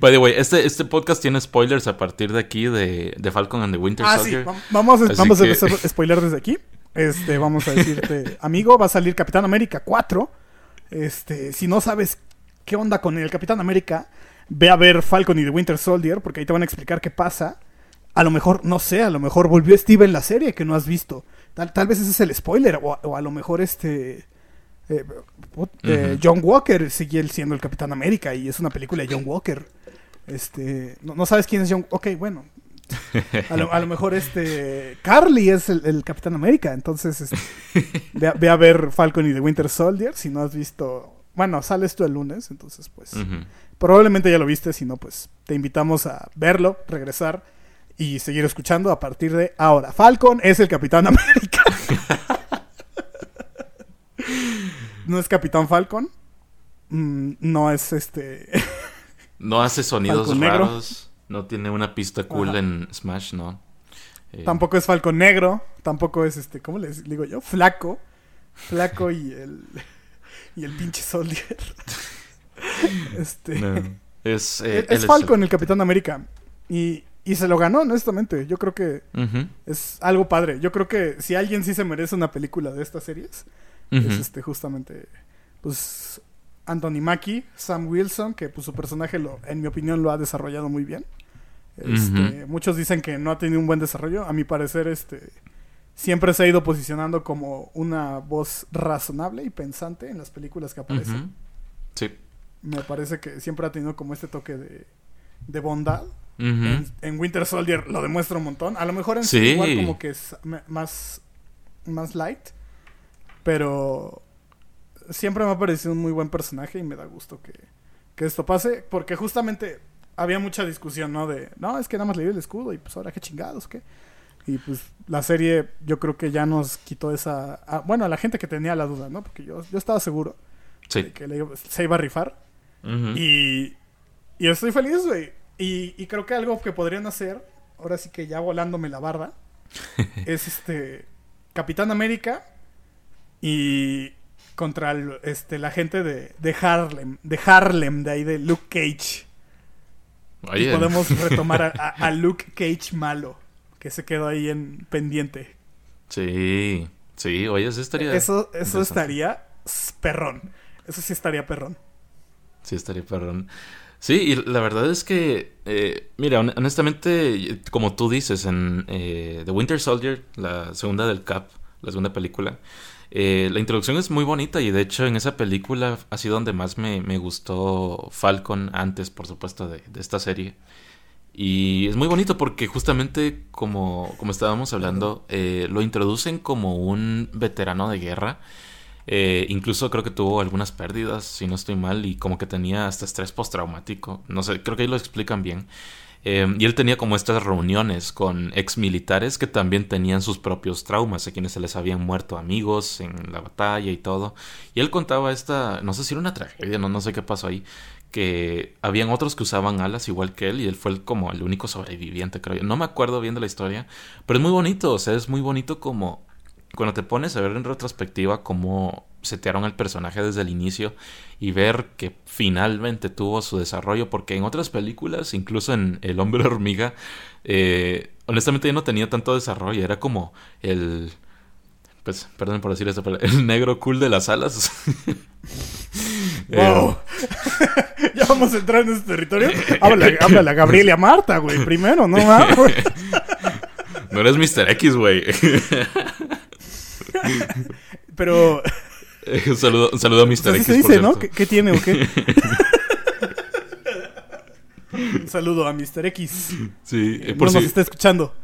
by the way, este, este podcast tiene spoilers a partir de aquí de, de Falcon and the Winter ah, sí, Soldier. vam- vamos, a- vamos que- a empezar a spoiler desde aquí. Este, vamos a decirte, amigo, va a salir Capitán América 4. Este, si no sabes qué onda con el Capitán América, ve a ver Falcon y The Winter Soldier, porque ahí te van a explicar qué pasa. A lo mejor, no sé, a lo mejor volvió Steve en la serie que no has visto. Tal, tal vez ese es el spoiler, o a lo mejor este... eh, eh. John Walker sigue siendo el Capitán América y es una película de John Walker. Este, no, no sabes quién es John. Ok, bueno. A lo, a lo mejor este Carly es el, el Capitán América, entonces este, ve, a, ve a ver Falcon y The Winter Soldier si no has visto. Bueno, sales tú el lunes, entonces pues probablemente ya lo viste, si no pues te invitamos a verlo, regresar y seguir escuchando a partir de ahora. Falcon es el Capitán América. no es Capitán Falcon. Mm, no es este. No hace sonidos Falcon negro. raros. No tiene una pista cool Ajá. en Smash, ¿no? Eh, Tampoco es Falcon Negro, tampoco es este, ¿cómo les digo yo? Flaco. Flaco y el y el pinche Soldier. este no. Es, eh, es, él el- Falcon el Capitán América y, y se lo ganó, honestamente. Yo creo que es algo padre. Yo creo que si alguien sí se merece una película de estas series, es este justamente pues Anthony Mackie, Sam Wilson, que pues su personaje lo, en mi opinión lo ha desarrollado muy bien. Este, Muchos dicen que no ha tenido un buen desarrollo. A mi parecer, este siempre se ha ido posicionando como una voz razonable y pensante en las películas que aparece. Ujú. Sí. Me parece que siempre ha tenido como este toque de, de bondad. En, en Winter Soldier lo demuestra un montón. A lo mejor en Sí. War como que es más light. Pero siempre me ha parecido un muy buen personaje y me da gusto que, que esto pase. Porque justamente había mucha discusión, ¿no? De, no, es que nada más le dio el escudo y pues ahora qué chingados, ¿qué? Y pues la serie yo creo que ya nos quitó esa... a- bueno, a la gente que tenía la duda, ¿no? Porque yo, yo estaba seguro Sí. de que le se iba a rifar. Y, y estoy feliz, güey. Y, y creo que algo que podrían hacer, ahora sí que ya volándome la barda, es este Capitán América y contra el- este, la gente de, de Harlem, de Harlem, de ahí de Luke Cage. Y Oye, podemos retomar a, a- a Luke Cage malo, que se quedó ahí en pendiente. Sí. Sí, oye, eso estaría... Eso, eso estaría perrón. Eso sí estaría perrón. Sí, estaría perrón. Sí, y la verdad es que, eh, mira, hon- honestamente, como tú dices, en eh, The Winter Soldier, la segunda del Cap, la segunda película, eh, la introducción es muy bonita y de hecho en esa película ha sido donde más me, me gustó Falcon antes, por supuesto, de, de esta serie. Y es muy bonito porque justamente como, como estábamos hablando, eh, lo introducen como un veterano de guerra. Eh, incluso creo que tuvo algunas pérdidas, si no estoy mal, y como que tenía hasta estrés postraumático. No sé, creo que ahí lo explican bien. Eh, y él tenía como estas reuniones con ex militares que también tenían sus propios traumas, a quienes se les habían muerto amigos en la batalla y todo. Y él contaba esta, no sé si era una tragedia, no, no sé qué pasó ahí, que habían otros que usaban alas igual que él y él fue como el único sobreviviente, creo yo. No me acuerdo bien de la historia, pero es muy bonito, o sea, es muy bonito como cuando te pones a ver en retrospectiva cómo setearon el personaje desde el inicio y ver que finalmente tuvo su desarrollo, porque en otras películas, incluso en El hombre hormiga, eh, honestamente ya no tenía tanto desarrollo, era como el... Pues, perdón por decir esto, pero el negro cool de las alas. Wow. Eh, ya vamos a entrar en ese territorio. Háblale, háblale a Gabriel y a Marta, güey. Primero, no mames. no eres Mr. X, güey. Pero. Eh, un, saludo, un saludo a Mr. X. se por dice, ¿no? cierto. ¿Qué, qué tiene o qué? Un saludo a Mr. X. Sí, eh, no por nos si- está escuchando.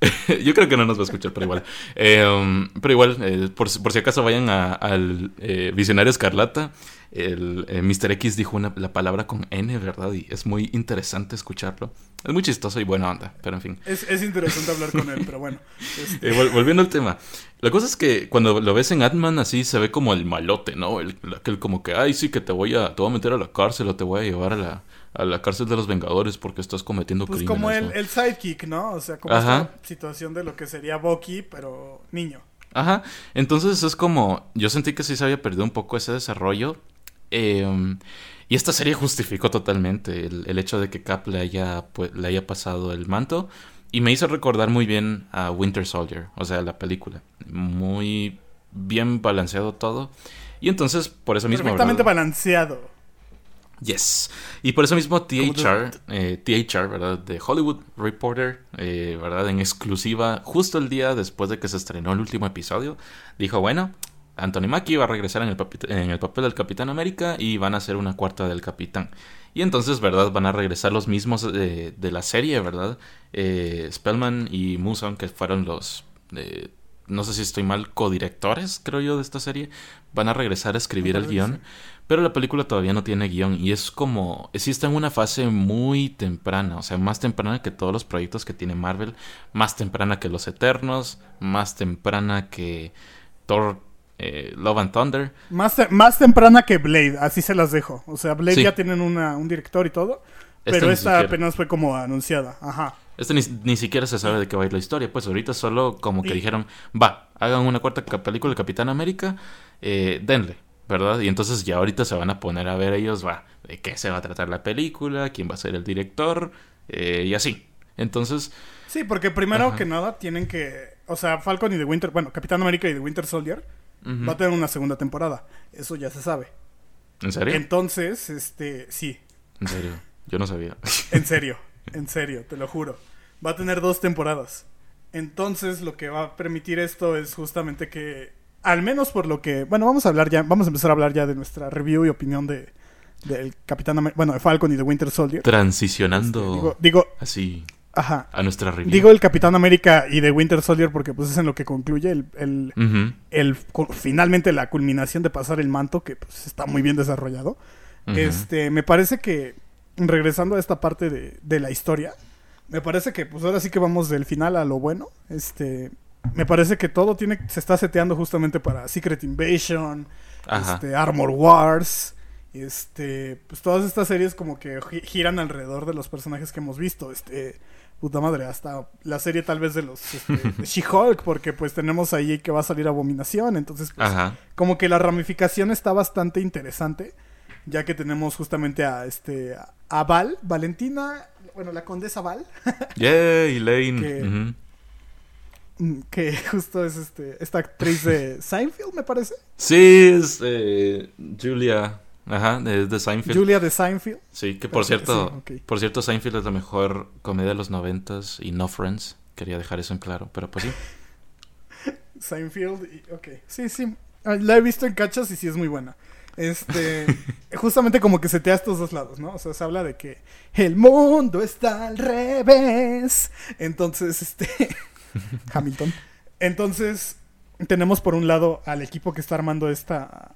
Yo creo que no nos va a escuchar, pero igual. Eh, um, pero igual, eh, por, si- por si acaso vayan a- al eh, Visionario Escarlata, el eh, Mr. X dijo una- la palabra con N, ¿verdad? Y es muy interesante escucharlo. Es muy chistoso y buena onda, pero en fin. Es, es interesante hablar con él, pero bueno. Este, Eh, vol- volviendo al tema. La cosa es que cuando lo ves en Ant-Man así se ve como el malote, ¿no? El, aquel como que, ay, sí, que te voy a, te voy a meter a la cárcel o te voy a llevar a la, a la cárcel de los Vengadores porque estás cometiendo pues crímenes. como el, ¿no? el sidekick, ¿no? O sea, como Ajá. esta situación de lo que sería Bucky, pero niño. Ajá, entonces es como, yo sentí que sí se había perdido un poco ese desarrollo. Eh, y esta serie justificó totalmente el, el hecho de que Cap le haya, pues, le haya pasado el manto. Y me hizo recordar muy bien a Winter Soldier, o sea, la película. Muy bien balanceado todo. Y entonces, por eso mismo... Perfectamente ¿verdad? balanceado. Yes. Y por eso mismo Como THR, eh, THR, ¿verdad? De Hollywood Reporter, eh, ¿verdad? En exclusiva, justo el día después de que se estrenó el último episodio, dijo, bueno, Anthony Mackie va a regresar en el, en el papel del Capitán América y van a hacer una cuarta del Capitán. Y entonces, ¿verdad? Van a regresar los mismos de, de la serie, ¿verdad? Eh, Spellman y Muson, que fueron los... eh, no sé si estoy mal, codirectores, creo yo, de esta serie, van a regresar a escribir el guion. Pero la película todavía no tiene guion y es como, sí está en una fase muy temprana, o sea, más temprana que todos los proyectos que tiene Marvel, más temprana que Los Eternos, más temprana que Thor, eh, Love and Thunder. Más, te- más temprana que Blade, así se las dejo. O sea, Blade Sí. ya tienen una, un director y todo. Esta Pero esta siquiera. apenas fue como anunciada. Ajá. Este ni, ni siquiera se sabe de qué va a ir la historia, pues ahorita solo como que dijeron, va, hagan una cuarta película de Capitán América, eh, denle, ¿verdad? Y entonces ya ahorita se van a poner a ver ellos, va, de qué se va a tratar la película, quién va a ser el director, eh, y así. Entonces, Sí, porque primero Ajá. que nada tienen que. O sea, Falcon y The Winter. Bueno, Capitán América y The Winter Soldier va a tener una segunda temporada. Eso ya se sabe. ¿en serio? Entonces, este. Sí, En serio, yo no sabía. en serio. en serio, te lo juro. Va a tener dos temporadas. Entonces, lo que va a permitir esto es justamente que. Al menos por lo que. Bueno, vamos a hablar ya. Vamos a empezar a hablar ya de nuestra review y opinión de. Del Capitán América. Bueno, de Falcon y The Winter Soldier. Transicionando Este, digo, digo, así ajá. a nuestra review. Digo el Capitán América y The Winter Soldier porque pues es en lo que concluye el, el, finalmente la culminación de pasar el manto que pues está muy bien desarrollado. Este, me parece que regresando a esta parte de, de la historia, me parece que pues ahora sí que vamos del final a lo bueno. Este, me parece que todo tiene se está seteando justamente para Secret Invasion, Ajá. este, Armor Wars, este, pues todas estas series como que gi- giran alrededor de los personajes que hemos visto, este, puta madre, hasta la serie tal vez de los este, She-Hulk, porque pues tenemos ahí que va a salir Abominación, entonces pues, Ajá. como que la ramificación está bastante interesante, ya que tenemos justamente a este a- Val, Valentina, bueno, la condesa Val, Yay. Que- Ujú. mm, que justo es este esta actriz de Seinfeld, me parece, Sí, es eh, Julia. Ajá, de, de Seinfeld. Julia de Seinfeld. Sí, que por Sí, cierto, por cierto, Seinfeld es la mejor comedia de los noventas y no Friends. Quería dejar eso en claro, pero pues sí. Seinfeld, y, ok. Sí, sí. Ah, La he visto en cachas y sí es muy buena. Este, justamente como que se te a estos dos lados, ¿no? O sea, se habla de que el mundo está al revés. Entonces, este, Hamilton. Entonces, tenemos por un lado al equipo que está armando esta,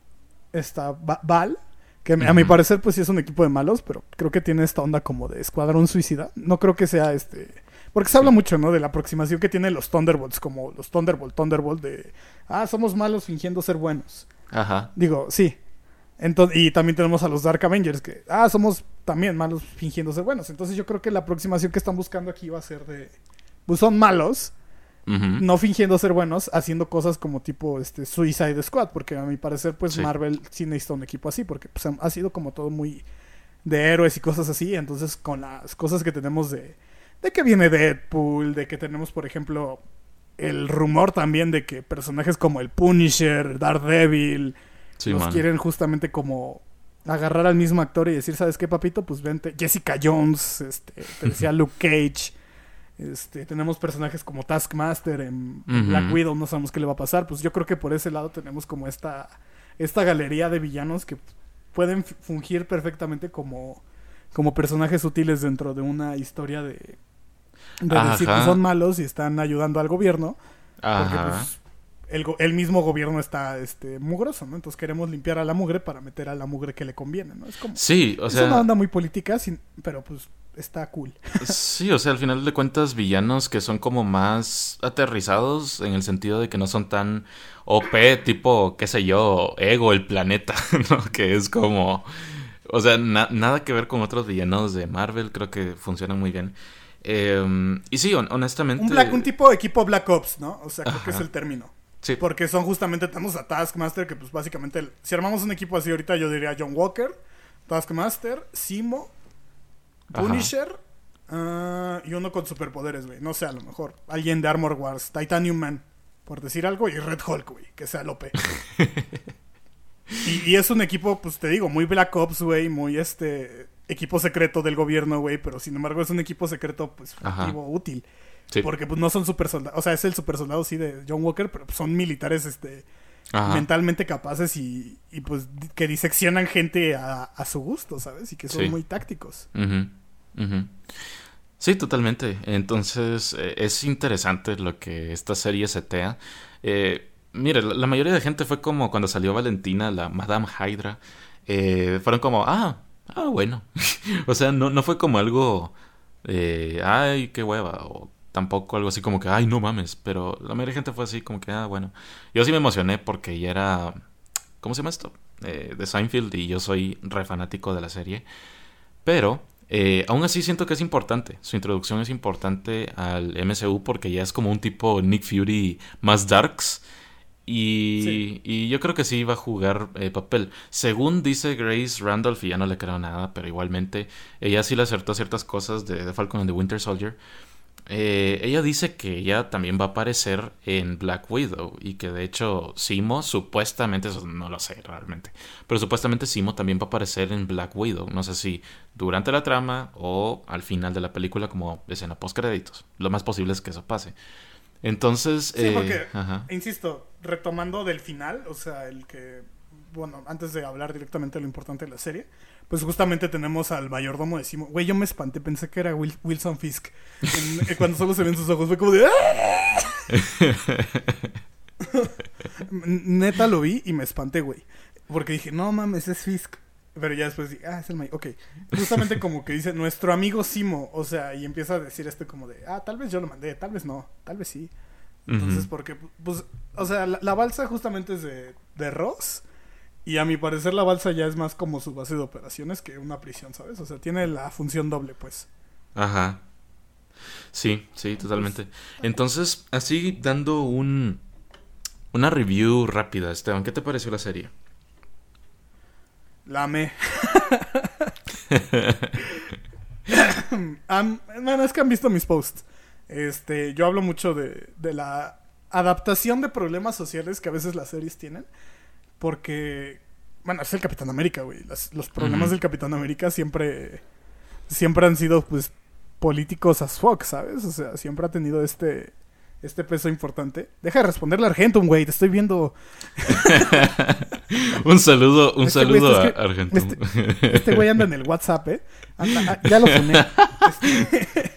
esta Va- Val, Que a mi parecer, pues sí es un equipo de malos, pero creo que tiene esta onda como de escuadrón suicida. No creo que sea este. Porque se habla mucho, ¿no? De la aproximación que tienen los Thunderbolts, como los Thunderbolt, Thunderbolt, de. Ah, somos malos fingiendo ser buenos. Ajá. Digo, sí. Entonces, y también tenemos a los Dark Avengers, que. Ah, somos también malos fingiendo ser buenos. Entonces yo creo que la aproximación que están buscando aquí va a ser de. Pues son malos, no fingiendo ser buenos, haciendo cosas como tipo este Suicide Squad, porque a mi parecer pues Marvel sí necesita un equipo así, porque pues, ha sido como todo muy de héroes y cosas así, entonces con las cosas que tenemos de, de que viene Deadpool, de que tenemos por ejemplo el rumor también de que personajes como el Punisher, Daredevil, los quieren justamente como agarrar al mismo actor y decir, ¿sabes qué, papito? Pues vente, Jessica Jones, este, te decía Luke Cage, este, tenemos personajes como Taskmaster en, Black Widow, no sabemos qué le va a pasar. Pues yo creo que por ese lado tenemos como esta, esta galería de villanos que pueden fungir perfectamente como, como personajes útiles dentro de una historia de, de decir que son malos y están ayudando al gobierno. Porque pues, el, el, mismo gobierno está este mugroso, ¿no? Entonces queremos limpiar a la mugre para meter a la mugre que le conviene, ¿no? Es como Sí, o sea, es una onda muy política, sin, pero pues está cool. Sí, o sea, al final de cuentas, villanos que son como más aterrizados en el sentido de que no son tan OP, tipo, qué sé yo, Ego, el planeta, ¿no? Que es como. O sea, nada que ver con otros villanos de Marvel, creo que funcionan muy bien. Em, y sí, honestamente. Un, black, un tipo de equipo Black Ops, ¿no? O sea, creo que es el término. Sí. Porque son justamente, tenemos a Taskmaster, que pues básicamente, si armamos un equipo así ahorita, yo diría John Walker, Taskmaster, Simo, Punisher ah, y uno con superpoderes, güey. No sé, a lo mejor. Alguien de Armor Wars, Titanium Man, por decir algo, y Red Hulk, güey, que sea Lope. y, y, es un equipo, pues te digo, muy Black Ops, güey, muy este equipo secreto del gobierno, güey, pero sin embargo es un equipo secreto, pues, útil. Porque pues no son super soldados, o sea, es el super soldado, sí, de John Walker, pero pues, son militares, este, mentalmente capaces y, y, pues que diseccionan gente a, a, su gusto, ¿sabes? Y que son muy tácticos. Sí, totalmente. Entonces eh, es interesante lo que esta serie setea. Eh, mire, la, mayoría de gente fue como cuando salió Valentina, la Madame Hydra. Eh, fueron como, ah, ah, bueno. o sea, no, no fue como algo, eh, ay, qué hueva, o tampoco algo así como que, ay, no mames, pero la mayoría de gente fue así como que, ah, bueno. Yo sí me emocioné porque ya era, ¿cómo se llama esto? Eh, de Seinfeld y yo soy re fanático de la serie. Pero, eh, aún así siento que es importante, su introducción es importante al MCU porque ya es como un tipo Nick Fury más darks. Y, y, yo creo que sí va a jugar eh, papel. Según dice Grace Randolph, y ya no le creo nada, pero igualmente ella sí le acertó ciertas cosas de, de Falcon and the Winter Soldier. Eh, ella dice que ella también va a aparecer en Black Widow y que de hecho Simo supuestamente, eso no lo sé realmente, pero supuestamente Simo también va a aparecer en Black Widow. No sé si durante la trama o al final de la película como escena post créditos. Lo más posible es que eso pase. Entonces, sí, porque, eh, insisto, retomando del final, o sea, el que, bueno, antes de hablar directamente de lo importante de la serie, pues justamente tenemos al mayordomo de Simo. Güey, yo me espanté, pensé que era Wilson Fisk. Eh, cuando solo se ven sus ojos, fue como de. ¡Ah! Neta lo vi y me espanté, güey. Porque dije, no mames, es Fisk. Pero ya después dije, ah, es el mayor. Ok. Justamente como que dice, nuestro amigo Simo. O sea, y empieza a decir este como de, ah, tal vez yo lo mandé, tal vez no, tal vez sí. Entonces, porque, pues, o sea, la, balsa justamente es de, de Ross. Y a mi parecer la balsa ya es más como su base de operaciones que una prisión, ¿sabes? O sea, tiene la función doble, pues. Ajá. Sí, sí, totalmente. Entonces, así dando un una review rápida, Esteban, ¿qué te pareció la serie? La amé. bueno, es que han visto mis posts. Este, yo hablo mucho de, de la adaptación de problemas sociales que a veces las series tienen. Porque, bueno, es el Capitán América, güey. los problemas del Capitán América siempre, siempre han sido, pues, políticos as fuck, ¿sabes? O sea, siempre ha tenido este, este peso importante. Deja de responderle a Argentum, güey, te estoy viendo. un saludo, un saludo a Argentum. Este, este, güey anda en el WhatsApp, ¿eh? Ah, ya lo pone. Este,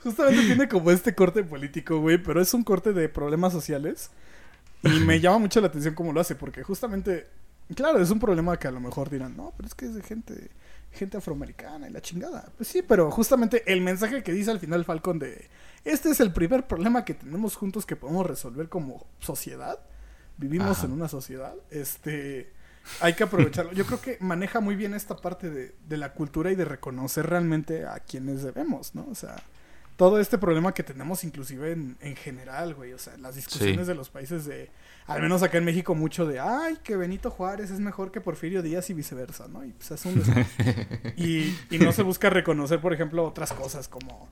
justamente tiene como este corte político, güey, pero es un corte de problemas sociales y me llama mucho la atención cómo lo hace, porque justamente Claro, es un problema que a lo mejor dirán, no, pero es que es de gente, gente afroamericana y la chingada. Pues sí, pero justamente el mensaje que dice al final Falcon de, este es el primer problema que tenemos juntos que podemos resolver como sociedad. Vivimos Ajá. en una sociedad, este, hay que aprovecharlo. Yo creo que maneja muy bien esta parte de, de la cultura y de reconocer realmente a quienes debemos, ¿no? O sea, todo este problema que tenemos inclusive en, en general, güey. O sea, las discusiones Sí. de los países de, al menos acá en México, mucho de, ay, que Benito Juárez es mejor que Porfirio Díaz y viceversa, ¿no? Y pues es un y, y no se busca reconocer, por ejemplo, otras cosas como,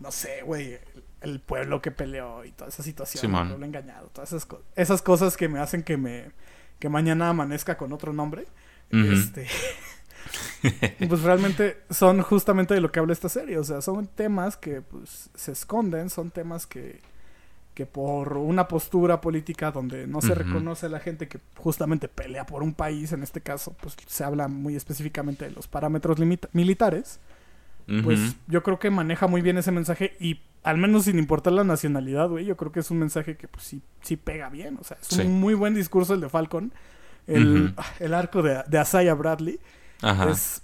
no sé, güey, el, pueblo que peleó y toda esa situación, Simón. el pueblo engañado, todas esas, co- esas cosas que me hacen que me que mañana amanezca con otro nombre. Ujú. Este y pues realmente son justamente de lo que habla esta serie, o sea, son temas que pues se esconden, son temas que que por una postura política donde no se reconoce a la gente que justamente pelea por un país, en este caso, pues se habla muy específicamente de los parámetros militares, pues yo creo que maneja muy bien ese mensaje y al menos sin importar la nacionalidad, güey, yo creo que es un mensaje que pues sí, sí pega bien, o sea, es Sí. un muy buen discurso el de Falcon, el, el arco de, de Asaya Bradley Ajá. es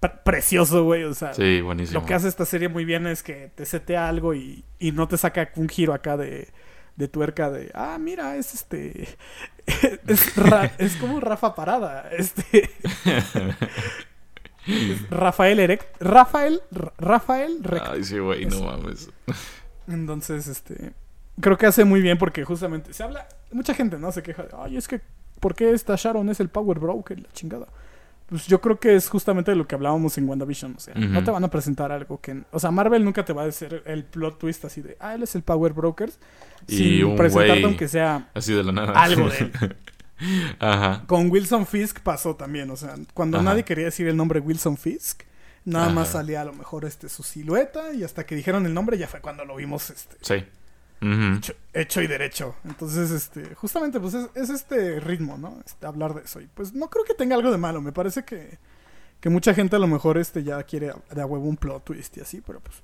pre- precioso, güey, o sea, Sí, buenísimo. lo que hace esta serie muy bien es que te setea algo y, y no te saca un giro acá de, de tuerca de, ah, mira, es este, es, Ra- es como Rafa Parada, este, es Rafael Erect, Rafael, Ra- Rafael Rec- Ay, sí, güey, no mames. Entonces, este, creo que hace muy bien porque justamente se habla, mucha gente, ¿no? Se queja de, ay, es que, ¿por qué esta Sharon es el Power Broker? La chingada. Pues yo creo que es justamente de lo que hablábamos en WandaVision, o sea, no te van a presentar algo que, o sea, Marvel nunca te va a decir el plot twist así de, ah, él es el Power Broker, Y sin un presentarte aunque sea Así de la nada. algo de él. Ajá. Con Wilson Fisk pasó también, o sea, cuando Ajá. nadie quería decir el nombre Wilson Fisk, nada más salía a lo mejor este su silueta y hasta que dijeron el nombre ya fue cuando lo vimos este Sí. Hecho, hecho y derecho. Entonces, este, justamente, pues es, es este ritmo, ¿no? Este, hablar de eso. Y pues no creo que tenga algo de malo. Me parece que, que mucha gente a lo mejor este ya quiere de a huevo un plot twist y así, pero pues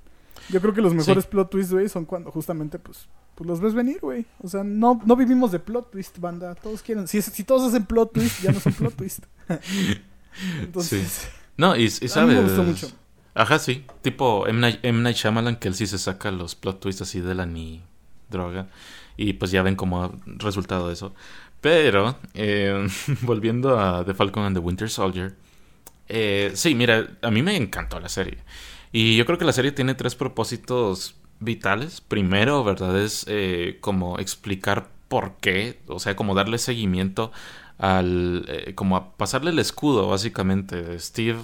yo creo que los mejores plot twists, güey, son cuando justamente, pues, pues los ves venir, güey. O sea, no, no vivimos de plot twist, banda. Todos quieren. Si, si todos hacen plot twist, ya no son plot twist. Entonces, No, y, y a mí sabes. me gustó mucho. Ajá, sí. Tipo M. Night, M. Night Shyamalan, que él sí se saca los plot twists así de la ni droga. Y pues ya ven como resultado de eso. Pero, eh, volviendo a The Falcon and the Winter Soldier. eh, sí, mira, a mí me encantó la serie. Y yo creo que la serie tiene tres propósitos vitales. Primero, ¿verdad? Es eh, como explicar por qué. O sea, como darle seguimiento al... eh, como a pasarle el escudo, básicamente, de Steve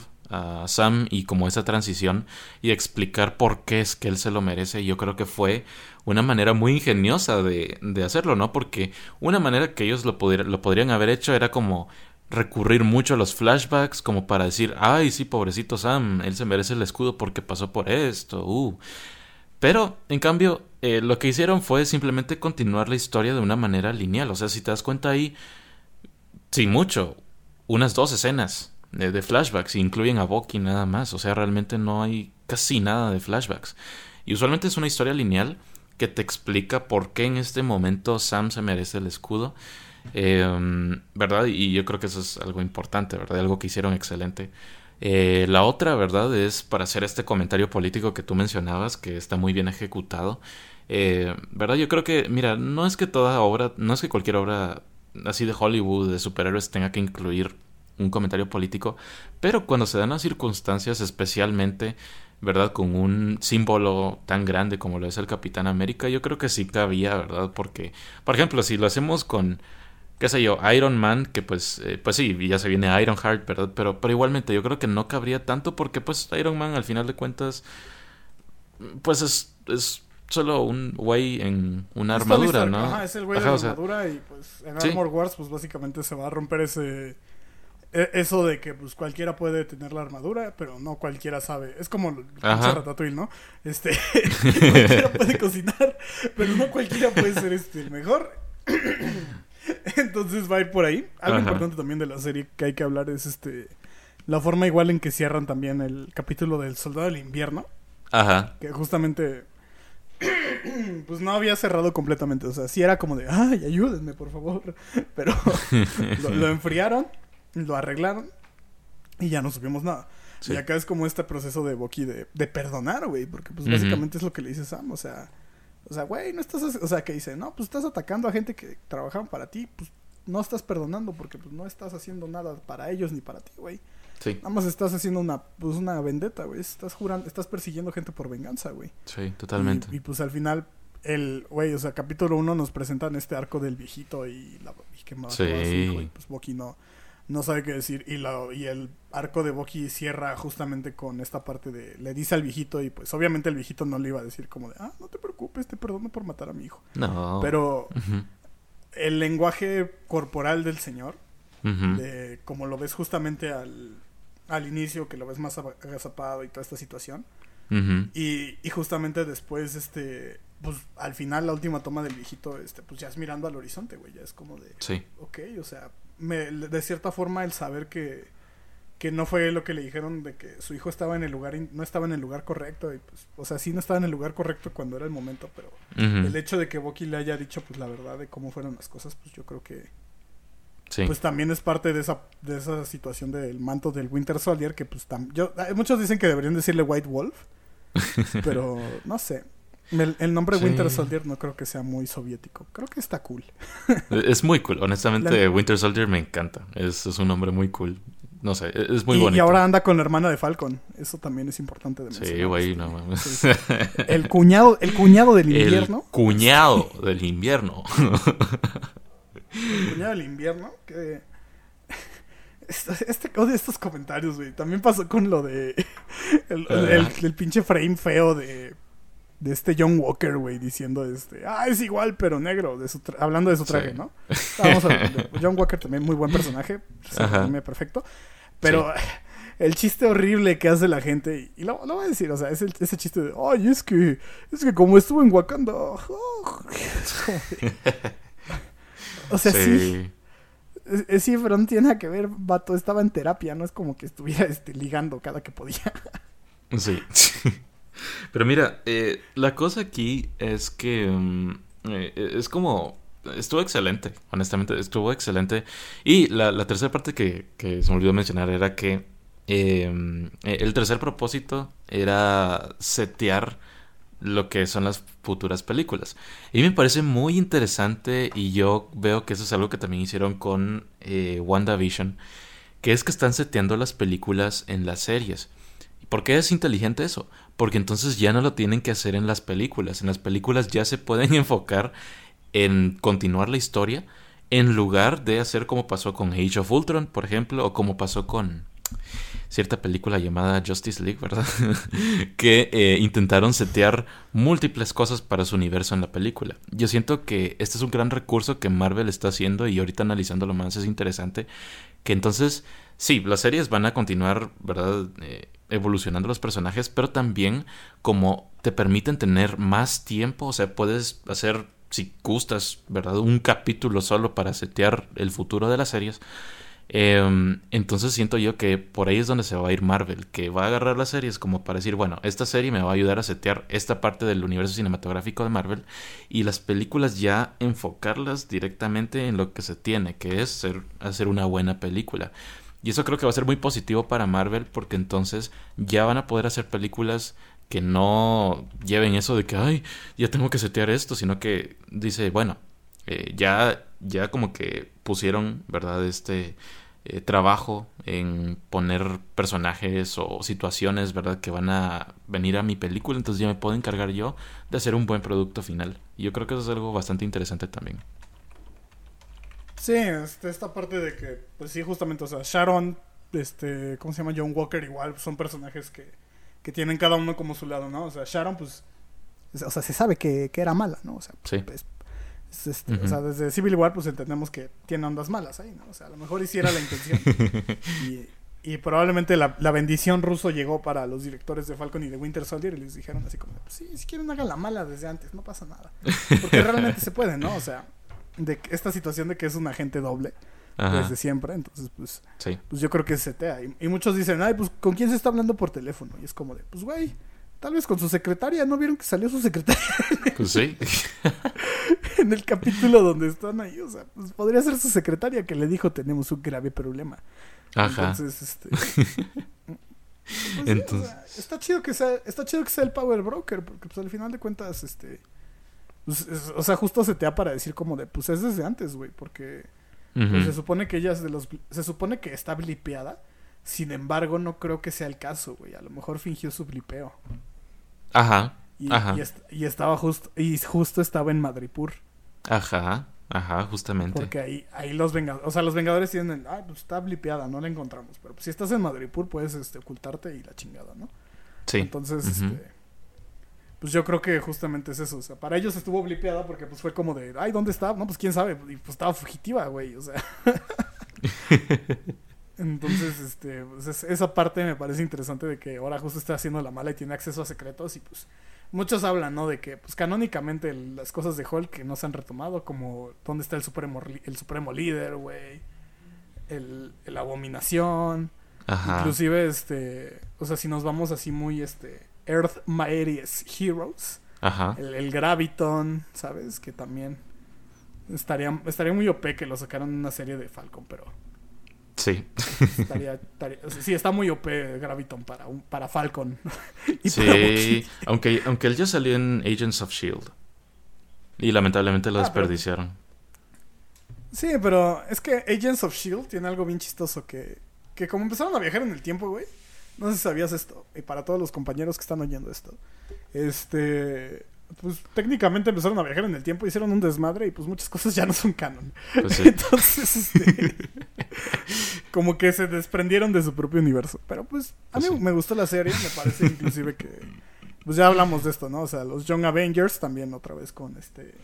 a Sam y como esa transición y explicar por qué es que él se lo merece. Y yo creo que fue una manera muy ingeniosa de, de hacerlo, ¿no? Porque una manera que ellos lo, lo podrían haber hecho era como recurrir mucho a los flashbacks como para decir, ay, sí, pobrecito Sam, él se merece el escudo porque pasó por esto, uh. Pero, en cambio, eh, lo que hicieron fue simplemente continuar la historia de una manera lineal. O sea, si te das cuenta ahí, sin mucho, unas dos escenas de, flashbacks y incluyen a Bucky nada más. O sea, realmente no hay casi nada de flashbacks. Y usualmente es una historia lineal que te explica por qué en este momento Sam se merece el escudo. Eh, ¿Verdad? Y yo creo que eso es algo importante, ¿verdad? Algo que hicieron excelente. Eh, la otra, ¿verdad? Es para hacer este comentario político que tú mencionabas, que está muy bien ejecutado. Eh, ¿Verdad? Yo creo que, mira, no es que toda obra, no es que cualquier obra así de Hollywood, de superhéroes, tenga que incluir un comentario político, pero cuando se dan las circunstancias, especialmente, ¿verdad? Con un símbolo tan grande como lo es el Capitán América, yo creo que sí cabía, ¿verdad? Porque, por ejemplo, si lo hacemos con, qué sé yo, Iron Man, que pues, eh, pues sí, ya se viene Iron Heart, ¿verdad? Pero, pero igualmente yo creo que no cabría tanto porque pues Iron Man al final de cuentas, pues es, es solo un güey en una armadura, ¿no? Ajá, es el güey de la o sea, armadura y pues en Sí. Armor Wars pues básicamente se va a romper ese eso de que pues cualquiera puede tener la armadura, pero no cualquiera sabe. Es como el. Ratatouille, ¿no? Este cualquiera puede cocinar, pero no cualquiera puede ser este el mejor. Entonces va a ir por ahí. Algo Ajá. importante también de la serie que hay que hablar es este la forma igual en que cierran también el capítulo del Soldado del Invierno Ajá. que justamente pues no había cerrado completamente, o sea, sí era como de, ay, ayúdenme, por favor, pero lo, lo enfriaron lo arreglaron y ya no supimos nada. Sí. Y acá es como este proceso de Bucky de, de perdonar, güey, porque pues básicamente es lo que le dice Sam, o sea, o sea, güey, no estás, o sea, que dice, no, pues estás atacando a gente que trabajaban para ti, pues no estás perdonando porque pues no estás haciendo nada para ellos ni para ti, güey. Sí, Nada más estás haciendo una, pues una vendetta, güey, estás jurando, estás persiguiendo gente por venganza, güey. sí, totalmente. Y, y, pues al final, el, güey, o sea, capítulo 1 nos presentan este arco del viejito y, la, y que su Sí. hijo, y pues Bucky no, no sabe qué decir. Y, la, y el arco de Bucky cierra justamente con esta parte de, le dice al viejito y pues obviamente el viejito no le iba a decir como de, ah, no te preocupes, te perdono por matar a mi hijo. No. Pero el lenguaje corporal del señor, de, como lo ves justamente al, al inicio, que lo ves más agazapado y toda esta situación. Y, y justamente después, este, pues al final la última toma del viejito, este, pues ya es mirando al horizonte, güey, ya es como de, Sí, ok, o sea, me, de cierta forma el saber que, que no fue lo que le dijeron de que su hijo estaba en el lugar, no estaba en el lugar correcto, y pues, o sea, sí no estaba en el lugar correcto cuando era el momento, pero el hecho de que Bucky le haya dicho, pues la verdad de cómo fueron las cosas, pues yo creo que, sí. pues también es parte de esa, de esa situación del manto del Winter Soldier, que pues tam- yo, muchos dicen que deberían decirle White Wolf, pero no sé. El, el nombre Sí. Winter Soldier no creo que sea muy soviético. Creo que está cool. Es muy cool. Honestamente, La- Winter Soldier me encanta. Es, es un nombre muy cool. No sé, e, es muy y, bonito. y ahora anda con la hermana de Falcon. Eso también es importante de Sí, güey, no mames. sí. El cuñado, el cuñado del El invierno. cuñado del invierno. El cuñado del invierno. Que... Este, este- odio estos comentarios, güey. También pasó con lo de. El, el- el- el pinche frame feo de. De este John Walker, güey, diciendo este. Ah, es igual, pero negro. De su tra- hablando de su traje, Sí. ¿no? Vamos a ver. John Walker también, muy buen personaje. Se perfecto. Pero. El chiste horrible que hace la gente, y lo, lo voy a decir, o sea, es el- ese chiste de, ay, es que, es que como estuve en Wakanda, de- o sea, sí, eh, sí, pero no tiene nada que ver, vato, estaba en terapia, no es como que estuviera este, ligando cada que podía. Sí. Pero mira, eh, la cosa aquí es que mm, eh, es como... Estuvo excelente, honestamente, estuvo excelente. Y la, tercera parte que, se me olvidó mencionar era que eh, el tercer propósito era setear lo que son las futuras películas. Y me parece muy interesante y yo veo que eso es algo que también hicieron con eh, WandaVision, que es que están seteando las películas en las series. ¿Por qué es inteligente eso? Porque entonces ya no lo tienen que hacer en las películas. En las películas ya se pueden enfocar en continuar la historia en lugar de hacer como pasó con Age of Ultron, por ejemplo, o como pasó con cierta película llamada Justice League, ¿verdad? que eh, intentaron setear múltiples cosas para su universo en la película. Yo siento que este es un gran recurso que Marvel está haciendo y ahorita analizándolo más es interesante. Que entonces, sí, las series van a continuar, ¿verdad? Eh, evolucionando los personajes, pero también como te permiten tener más tiempo, o sea, puedes hacer, si gustas, ¿verdad? Un capítulo solo para setear el futuro de las series. Eh, entonces siento yo que por ahí es donde se va a ir Marvel, que va a agarrar las series como para decir, bueno, esta serie me va a ayudar a setear esta parte del universo cinematográfico de Marvel y las películas ya enfocarlas directamente en lo que se tiene, que es hacer una buena película. Y eso creo que va a ser muy positivo para Marvel porque entonces ya van a poder hacer películas que no lleven eso de que, ay, ya tengo que setear esto, sino que dice, bueno, eh, ya, ya como que pusieron, ¿verdad? Este eh, trabajo en poner personajes o situaciones, ¿verdad? Que van a venir a mi película, entonces ya me puedo encargar yo de hacer un buen producto final. Y yo creo que eso es algo bastante interesante también. Sí, este, esta parte de que, pues sí, justamente, o sea, Sharon, este, ¿cómo se llama? John Walker, igual, son personajes que, que tienen cada uno como su lado, ¿no? O sea, Sharon, pues, es- o sea, se sabe que, que era mala, ¿no? O sea, Sí. pues, es este, o sea, desde Civil War, pues entendemos que tiene ondas malas ahí, ¿no? O sea, a lo mejor hiciera la intención. y, y probablemente la, la bendición ruso llegó para los directores de Falcon y de Winter Soldier y les dijeron así como, pues sí, si quieren hagan la mala desde antes, no pasa nada. Porque realmente se puede, ¿no? O sea, de esta situación de que es un agente doble Ajá. desde siempre, entonces pues, Sí. pues yo creo que se setea. Y, y muchos dicen, ay, pues ¿con quién se está hablando por teléfono? Y es como de, pues güey, tal vez con su secretaria, ¿no vieron que salió su secretaria? Pues sí. en el capítulo donde están ahí, o sea, pues podría ser su secretaria que le dijo tenemos un grave problema. Ajá. Entonces, este. pues sí, o Entonces- sea, está chido que sea, está chido que sea el Power Broker, porque pues al final de cuentas, este. Pues, es- o sea, justo se te da para decir como de, pues es desde antes, güey, porque pues, se supone que ella es de los, se supone que está blipeada. Sin embargo, no creo que sea el caso, güey. A lo mejor fingió su blipeo. Ajá. Y, Ajá. y, est- y estaba justo, y justo estaba en Madripur. Ajá. Ajá, justamente. Porque ahí, ahí los vengadores, o sea, los vengadores tienen, el, ah, pues está blipeada, no la encontramos. Pero pues, si estás en Madripur, puedes este, ocultarte y la chingada, ¿no? Sí. Entonces, este, pues yo creo que justamente es eso. O sea, para ellos estuvo blipeada porque pues fue como de, ay, ¿dónde está? No, pues quién sabe. Y pues estaba fugitiva, güey. O sea. Entonces, este, pues, es- esa parte me parece interesante de que ahora justo está haciendo la mala y tiene acceso a secretos y pues muchos hablan, ¿no? De que pues canónicamente las cosas de Hulk que no se han retomado, como dónde está el supremo, el supremo líder, güey, el, el abominación, Ajá. inclusive este, o sea, si nos vamos así muy este Earth Mightiest Heroes, Ajá. el, el Graviton, ¿sabes? Que también estaría estaría muy OP que lo sacaran en una serie de Falcon, pero Sí. Estaría, estaría- sí, está muy OP Graviton para, un, para Falcon. Y Sí. Aunque, aunque él ya salió en Agents of Shield. Y lamentablemente lo Ah, pero- desperdiciaron. Sí, pero es que Agents of Shield tiene algo bien chistoso que, que como empezaron a viajar en el tiempo, güey. No sé si sabías esto. Y para todos los compañeros que están oyendo esto. Este. Pues técnicamente empezaron a viajar en el tiempo, hicieron un desmadre y pues muchas cosas ya no son canon. Pues sí. Entonces, este. como que se desprendieron de su propio universo. Pero pues a mí Pues sí. me gustó la serie, me parece inclusive que. Pues ya hablamos de esto, ¿no? O sea, los Young Avengers también otra vez con este.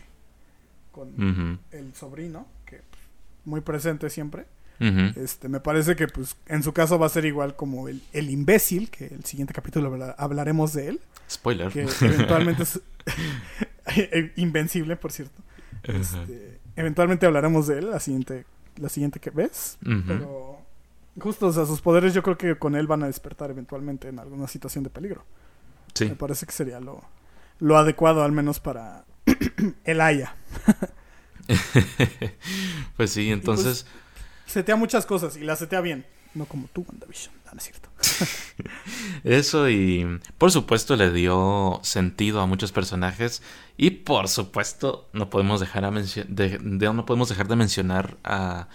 Con el sobrino, que pues, muy presente siempre. Este, me parece que pues en su caso va a ser igual como el, el imbécil, que el siguiente capítulo habla- hablaremos de él, Spoiler. que eventualmente es invencible, por cierto. Este, eventualmente hablaremos de él la siguiente, la siguiente que ves, pero justo, o sea, sus poderes yo creo que con él van a despertar eventualmente en alguna situación de peligro. Sí. Me parece que sería lo, lo adecuado al menos para el Aya. pues sí, entonces. Setea muchas cosas y las setea bien. No como tú, WandaVision. No, no es cierto. Eso y por supuesto le dio sentido a muchos personajes y por supuesto no podemos dejar a de, de- no podemos dejar de mencionar a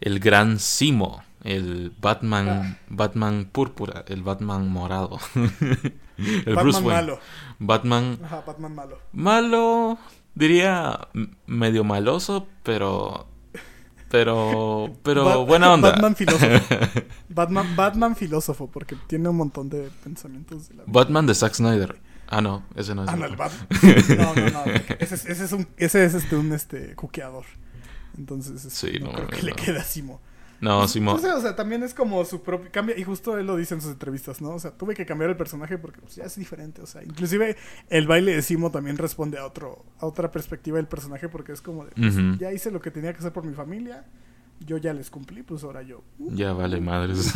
el gran Simo, el Batman Ah. Batman púrpura, el Batman morado. el Batman Bruce Wayne. malo. Batman Ajá, Batman malo. malo, diría medio maloso, pero pero pero Bat- buena onda. Batman filósofo. Batman, Batman filósofo, porque tiene un montón de pensamientos de la vida. Batman de Zack Snyder. Ah, no, ese no es. Ah, no, el Batman. No, no, no. Ese es, ese es un, ese es este, un este, cuqueador. Entonces, Sí, no, no, creo que le no. quede a Simo. No, Simo. No sé, o sea, también es como su propio cambio, y justo él lo dice en sus entrevistas, ¿no? O sea, tuve que cambiar el personaje porque pues, ya es diferente, o sea, inclusive el baile de Simo también responde a otro, a otra perspectiva del personaje porque es como de, pues, ya hice lo que tenía que hacer por mi familia, yo ya les cumplí, pues ahora yo. uh. Ya vale madres.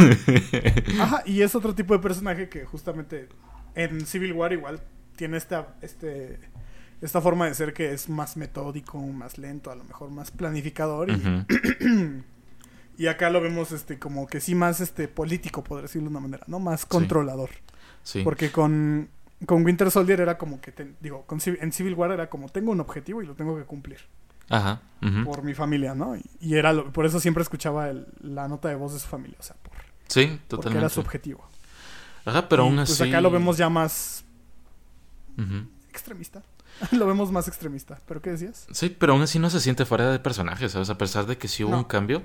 Ajá, y es otro tipo de personaje que justamente en Civil War igual tiene esta, este, esta forma de ser que es más metódico, más lento, a lo mejor más planificador y. y acá lo vemos este como que sí más este político, por decirlo de una manera, ¿no? Más controlador. Sí. Porque con, con Winter Soldier era como que, te- digo, con en Civil War era como tengo un objetivo y lo tengo que cumplir Ajá. por mi familia, ¿no? Y, y era lo- por eso siempre escuchaba el- la nota de voz de su familia, o sea, por, Sí, porque era su totalmente. objetivo. Ajá, pero Y, aún pues así. acá lo vemos ya más extremista. lo vemos más extremista. ¿Pero qué decías? Sí, pero aún así no se siente fuera de personaje, ¿sabes? A pesar de que sí hubo No. un cambio.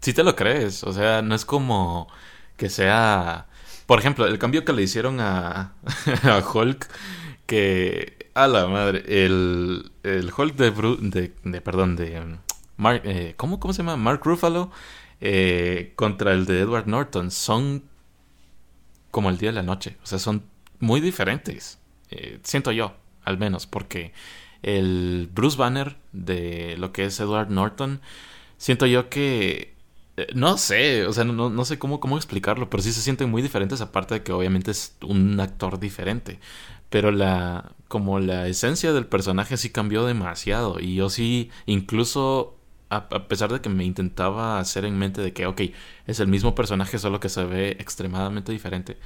Sí te lo crees. O sea, no es como que sea. Por ejemplo, el cambio que le hicieron a, a Hulk. Que. A la madre. El, el Hulk de, Bru- de, de- Perdón, de. Mark, eh, ¿cómo, ¿Cómo se llama? Mark Ruffalo. eh, contra el de Edward Norton. Son. Como el día y la noche. O sea, son muy diferentes. Eh, siento yo, al menos. Porque el Bruce Banner de lo que es Edward Norton, siento yo que no sé, o sea, no, no sé cómo, cómo explicarlo, pero sí se sienten muy diferentes, aparte de que obviamente es un actor diferente. pero la como la esencia del personaje sí cambió demasiado y yo sí incluso a, pesar de que me intentaba hacer en mente de que ok es el mismo personaje solo que se ve extremadamente diferente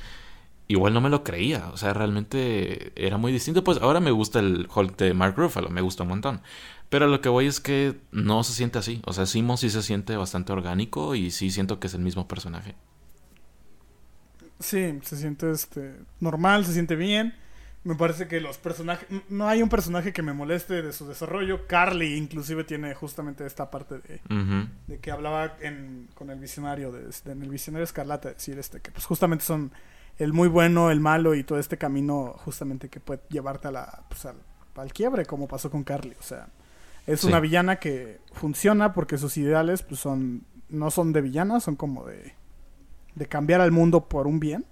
igual no me lo creía o sea realmente era muy distinto pues ahora me gusta el Hulk de Mark Ruffalo me gusta un montón pero lo que voy es que no se siente así o sea Simo sí se siente bastante orgánico y sí siento que es el mismo personaje Sí, se siente este normal, se siente bien. Me parece que los personajes... No hay un personaje que me moleste de su desarrollo. Carly inclusive tiene justamente esta parte de, de que hablaba con el visionario, de, en el visionario escarlata, decir este que pues justamente son el muy bueno, el malo y todo este camino justamente que puede llevarte a la, pues, al, quiebre, como pasó con Carly. O sea, es una villana que funciona porque sus ideales pues son no son de villana, son como de de cambiar al mundo por un bien.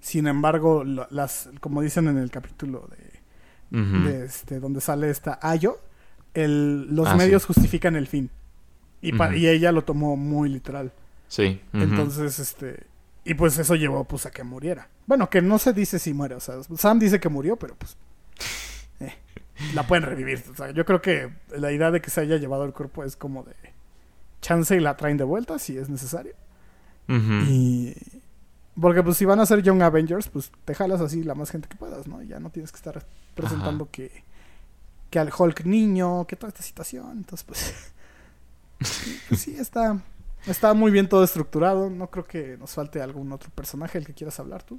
Sin embargo, las, como dicen en el capítulo de, este, donde sale esta Ayo, el, los ah, medios justifican el fin. Y, y, ella lo tomó muy literal. Sí. Entonces, este. Y pues eso llevó pues a que muriera. Bueno, que no se dice si muere. O sea, Sam dice que murió, pero pues. La pueden revivir. O sea, yo creo que la idea de que se haya llevado el cuerpo es como de. Chance y la traen de vuelta si es necesario. Y. Porque pues si van a ser Young Avengers, pues te jalas así la más gente que puedas, ¿no? Ya no tienes que estar presentando que, que al Hulk niño, que toda esta situación. Entonces, pues, pues, sí, está, está muy bien todo estructurado. No creo que nos falte algún otro personaje el que quieras hablar tú.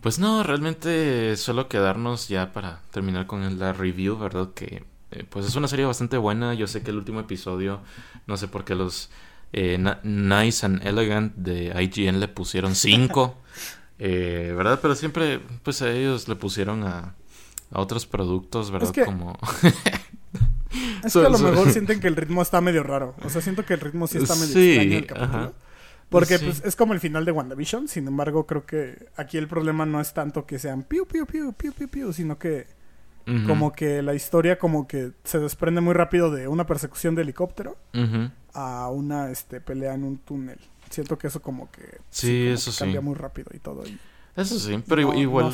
Pues no, realmente solo quedarnos ya para terminar con la review, ¿verdad? Que eh, pues es una serie bastante buena. Yo sé que el último episodio, no sé por qué los eh, nice and Elegant de IGN le pusieron 5. eh, ¿Verdad? Pero siempre, pues a ellos le pusieron a, a otros productos, ¿verdad? Como. es que a lo mejor sienten que el ritmo está medio raro. O sea, siento que el ritmo sí está medio extraño el capítulo. Porque pues, es como el final de WandaVision. Sin embargo, creo que aquí el problema no es tanto que sean piu, piu, piu, piu, piu, piu, sino que como que la historia como que se desprende muy rápido de una persecución de helicóptero a una este, pelea en un túnel. Siento que eso como que, sí, eso cambia muy rápido y todo. eso sí, pero igual...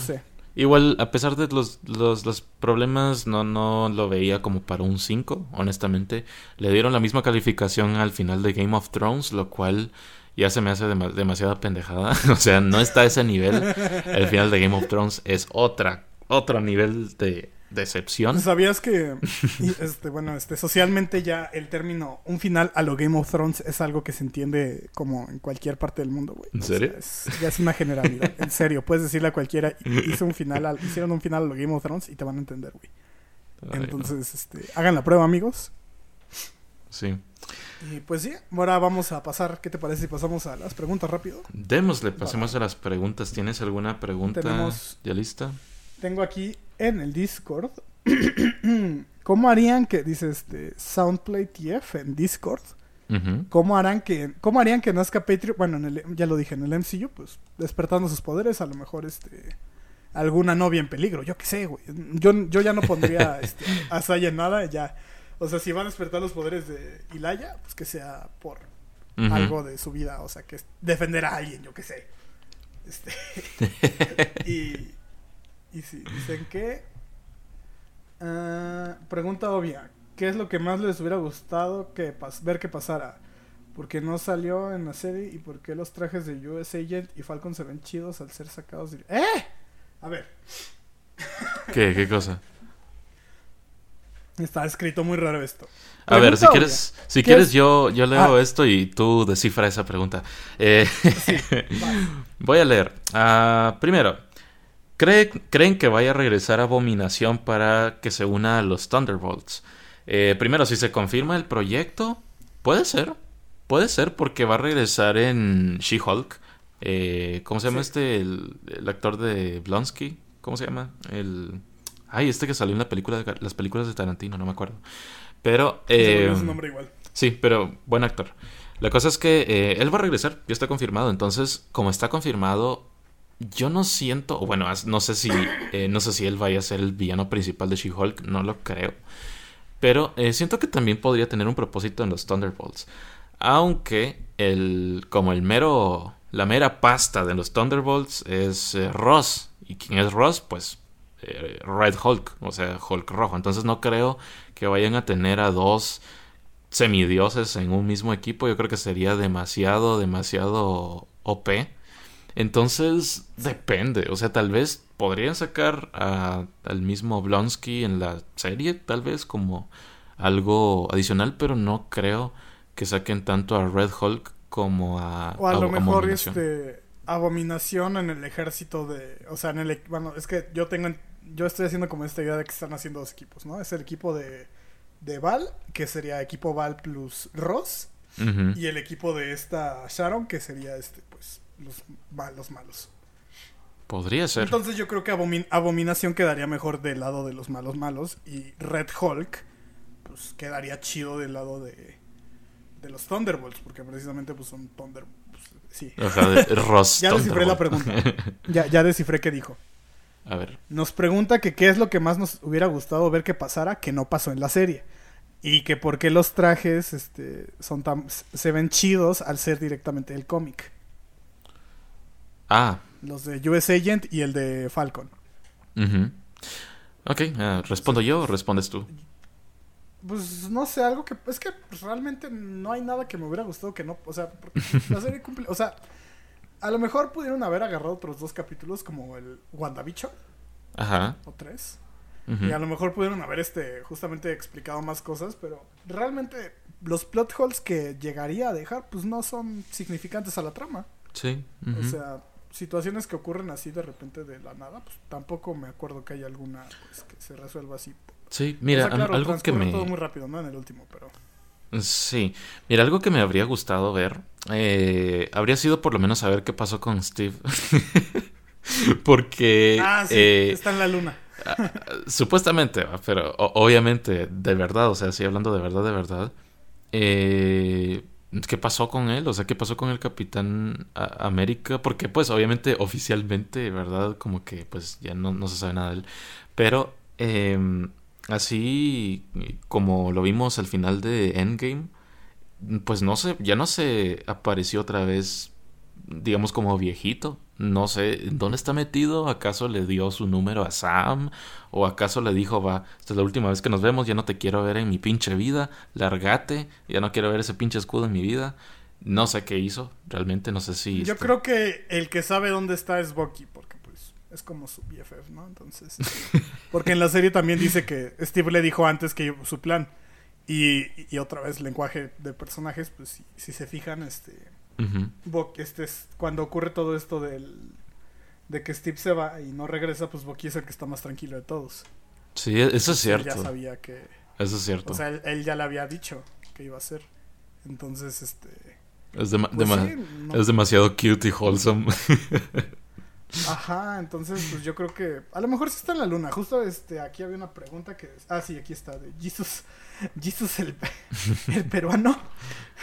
Igual, a pesar de los, los, problemas, no, no lo veía como para un 5, honestamente. Le dieron la misma calificación al final de Game of Thrones, lo cual ya se me hace demasiada pendejada. o sea, no está a ese nivel. El final de Game of Thrones es otra, otro nivel de, decepción. ¿Sabías que, este, bueno, este, socialmente ya el término un final a lo Game of Thrones es algo que se entiende como en cualquier parte del mundo, güey? ¿En serio? ya es una generalidad. en serio, puedes decirle a cualquiera, hizo un final hicieron un final a lo Game of Thrones y te van a entender, güey. Entonces, este, hagan la prueba, amigos. Sí. Y pues sí, ahora vamos a pasar. ¿Qué te parece si pasamos a las preguntas rápido? Démosle, pasemos a las preguntas. ¿Tienes alguna pregunta ya lista? Tengo aquí en el Discord. ¿Cómo harían que, dice este, Soundplay TF en Discord? ¿Cómo harán que, cómo harían que nazca Patriot? Bueno, ya lo dije, en el MCU, pues, despertando sus poderes, a lo mejor, este, alguna novia en peligro, yo qué sé, güey. Yo, yo ya no pondría, este, a Saya en nada, ya. O sea, si va a despertar los poderes de Ilaya, pues que sea por algo de su vida, o sea, que defender a alguien, yo qué sé. Este, y y si dicen que. Ah, pregunta obvia: ¿Qué es lo que más les hubiera gustado que ver que pasara? ¿Por qué no salió en la serie? ¿Y por qué los trajes de US Agent y Falcon se ven chidos al ser sacados de... ¡Eh! A ver. ¿Qué? ¿Qué cosa? Está escrito muy raro esto. A ver, si quieres, si quieres yo, yo leo ah. esto y tú descifra esa pregunta. Eh, voy a leer. Uh, primero, ¿Creen que vaya a regresar Abominación para que se una a los Thunderbolts? Eh, primero, si se confirma el proyecto, puede ser. Puede ser porque va a regresar en She-Hulk. Eh, ¿Cómo se llama este? El, actor de Blonsky. ¿Cómo se llama? El. Ay, este que salió en la película de, las películas de Tarantino, no me acuerdo. Pero. Eh, es un nombre igual. Sí, pero buen actor. La cosa es que eh, él va a regresar, ya está confirmado. Entonces, como está confirmado, yo no siento, bueno, no sé si, eh, no sé si él vaya a ser el villano principal de She-Hulk, no lo creo. Pero eh, siento que también podría tener un propósito en los Thunderbolts. Aunque el, como el mero, la mera pasta de los Thunderbolts es Ross. Y quien es Ross, pues eh, Red Hulk, o sea, Hulk rojo. Entonces no creo que vayan a tener a dos semidioses en un mismo equipo. Yo creo que sería demasiado, demasiado OP. Entonces, depende. O sea, tal vez podrían sacar al mismo Blonsky en la serie, tal vez como algo adicional, pero no creo que saquen tanto a Red Hulk como a. O a, lo mejor este abominación en el ejército de. O sea, en el. Bueno, es que yo tengo. Yo estoy haciendo como esta idea de que están haciendo dos equipos, ¿no? Es el equipo de. De Val, que sería equipo Val plus Ross. Y el equipo de esta Sharon, que sería este, pues, los, los malos. Podría ser. Entonces yo creo que Abominación quedaría mejor del lado de los malos malos. Y Red Hulk, pues quedaría chido del lado de, de los Thunderbolts. Porque precisamente pues son Thunderbolts Sí. ya descifré la pregunta. Ya, ya descifré qué dijo. A ver. Nos pregunta que qué es lo que más nos hubiera gustado ver que pasara que no pasó en la serie. Y que por qué los trajes este, son tan, se ven chidos al ser directamente el cómic. Ah. Los de US Agent y el de Falcon. Ok, ah, ¿respondo yo o respondes tú? Pues no sé, algo que. Es que realmente no hay nada que me hubiera gustado que no. O sea, la serie cumple. O sea, a lo mejor pudieron haber agarrado otros dos capítulos como el WandaVision. Ajá. O tres. Y a lo mejor pudieron haber este justamente explicado más cosas, pero realmente los plot holes que llegaría a dejar, pues no son significantes a la trama. Sí. O sea, situaciones que ocurren así de repente de la nada, pues tampoco me acuerdo que haya alguna pues, que se resuelva así Sí, mira, algo que me... todo muy rápido, ¿no? En el último, pero... Sí, mira, algo que me habría gustado ver eh, habría sido por lo menos saber qué pasó con Steve. Porque... Ah, sí, eh, está en la luna. Ah, supuestamente, pero obviamente, de verdad, o sea, sí hablando de verdad, de verdad. Eh, ¿Qué pasó con él? O sea, ¿qué pasó con el Capitán América? Porque pues obviamente oficialmente, ¿verdad? Como que pues ya no, no se sabe nada de él. Pero eh, Así como lo vimos al final de Endgame, pues no sé, ya no se apareció otra vez, digamos como viejito. No sé, ¿dónde está metido? ¿Acaso le dio su número a Sam? ¿O acaso le dijo, va, esta es la última vez que nos vemos, ya no te quiero ver en mi pinche vida, largate, ya no quiero ver ese pinche escudo en mi vida? No sé qué hizo, realmente no sé si... Yo creo que el que sabe dónde está es Bucky, porque es como su BFF, ¿no? Entonces, porque en la serie también dice que Steve le dijo antes que su plan. Y, y otra vez, lenguaje de personajes, pues si, se fijan, este, este es cuando ocurre todo esto del, de que Steve se va y no regresa, pues Bucky es el que está más tranquilo de todos. Sí, eso es cierto. Él ya sabía que... Eso es cierto. O sea, él, ya le había dicho que iba a ser. Entonces, este... Es, pues es demasiado cute y wholesome. Ajá, entonces pues yo creo que a lo mejor sí está en la luna. Justo este aquí había una pregunta que ah sí, aquí está de Jesus Jesus el, el peruano.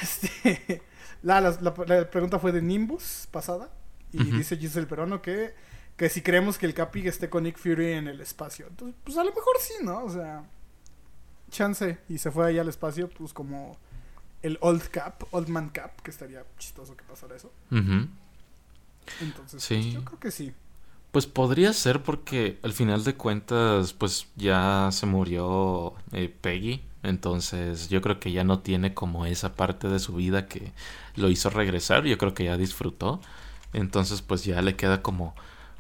Este la, la, pregunta fue de Nimbus pasada y dice Jesus el peruano que que si creemos que el Capi esté con Nick Fury en el espacio. Entonces, pues a lo mejor sí, ¿no? O sea, chance y se fue ahí al espacio pues como el Old Cap, Old Man Cap, que estaría chistoso que pasara eso. Entonces, pues, yo creo que sí. Pues podría ser porque al final de cuentas, pues ya se murió eh, Peggy. Entonces yo creo que ya no tiene como esa parte de su vida que lo hizo regresar. Yo creo que ya disfrutó. Entonces pues ya le queda como...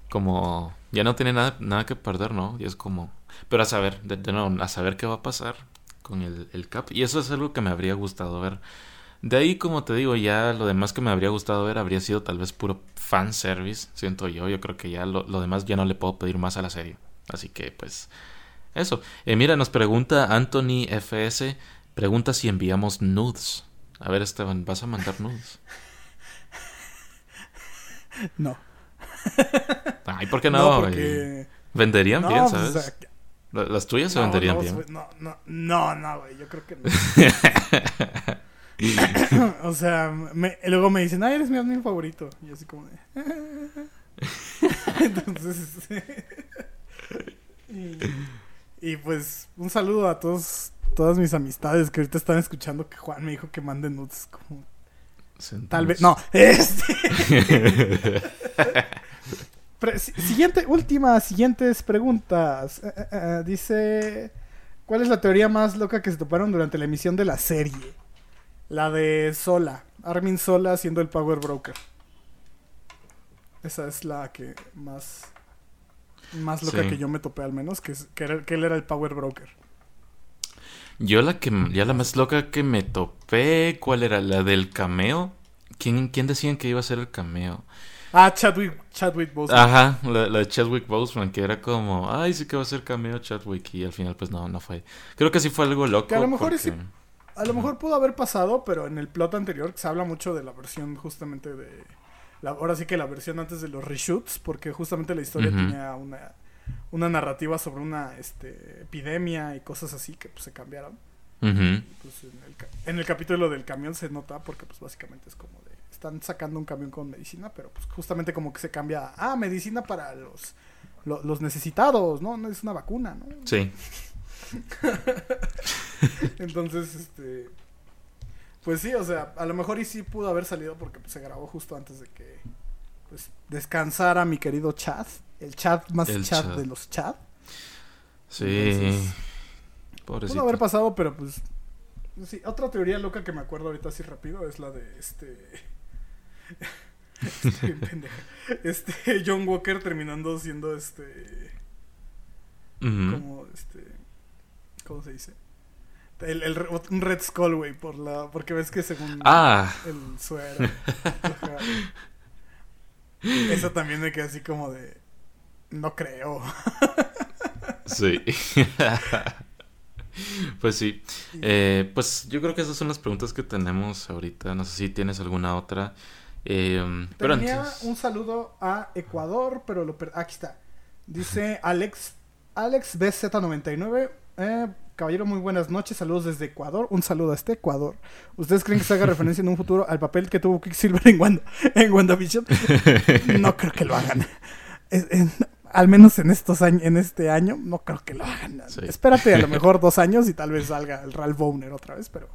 como ya no tiene nada, nada que perder, ¿no? Y es como... Pero a saber, de, nuevo, a saber qué va a pasar con el, el Cap. Y eso es algo que me habría gustado ver. De ahí, como te digo, ya lo demás que me habría gustado ver habría sido tal vez puro fan service, siento yo. Yo creo que ya lo, demás ya no le puedo pedir más a la serie. Así que, pues, eso. Eh, mira, nos pregunta Anthony FS, pregunta si enviamos nudes. A ver, Esteban, ¿vas a mandar nudes? No. Ay, ¿por qué no? Venderían bien, pues, ¿sabes? Las tuyas se venderían bien. No, no, no, no, güey, yo creo que no. o sea, luego me dicen, ay, eres mi amigo favorito. Y así como de... Entonces... y, pues, un saludo a todos todas mis amistades que ahorita están escuchando que Juan me dijo que manden nudes. Como... Tal vez... No, este... Pre- siguiente, última, siguientes preguntas. Eh, eh, eh, dice, ¿cuál es la teoría más loca que se toparon durante la emisión de la serie? La de Sola, Armin Sola siendo el Power Broker. Esa es la que más, más loca Sí. que yo me topé al menos, que, que, era- que él era el Power Broker. Yo la que ya la más loca que me topé, ¿cuál era? La del cameo. ¿Quién, quién decían que iba a ser el cameo? Ah, Chadwick, Chadwick Boseman. Ajá, la, la de Chadwick Boseman, que era como, ay, sí que va a ser cameo Chadwick, y al final pues no, no fue. Creo que sí fue algo loco. Que a lo mejor sí- porque- A lo mejor pudo haber pasado, pero en el plot anterior se habla mucho de la versión justamente de... La, ahora sí que la versión antes de los reshoots, porque justamente la historia tenía una, una narrativa sobre una este, epidemia y cosas así que pues, se cambiaron. Ujú. Pues, en, el, ca- en el capítulo del camión se nota porque pues básicamente es como de... Están sacando un camión con medicina, pero pues justamente como que se cambia... a, Ah, medicina para los, lo- los necesitados, ¿no? No es una vacuna, ¿no? Sí, Entonces, este. Pues sí, o sea, a lo mejor y sí pudo haber salido porque pues, se grabó justo antes de que pues, descansara mi querido Chad. El Chad más El Chad, Chad. de los Chad. sí. Entonces, Pobrecito. Pudo haber pasado, pero pues. Sí, otra teoría loca que me acuerdo ahorita así rápido es la de este. Pendeja. Este John Walker terminando siendo este. Como este cómo se dice el, el un red skull güey por la porque ves que según Ah, el suero eso también me queda así como de no creo sí. pues sí. Eh, pues yo creo que esas son las preguntas que tenemos ahorita. No sé si tienes alguna otra. Eh, pero tenía antes. un saludo a Ecuador pero lo per- aquí está dice Alex Alex BZ99 eh, caballero muy buenas noches saludos desde Ecuador un saludo a este Ecuador ustedes creen que se haga referencia en un futuro al papel que tuvo Quicksilver en Wanda en WandaVision no creo que lo hagan. Es- al menos en estos años, en este año, no creo que lo hagan. Sí. Espérate a lo mejor dos años y tal vez salga el Ralph Bowner otra vez, pero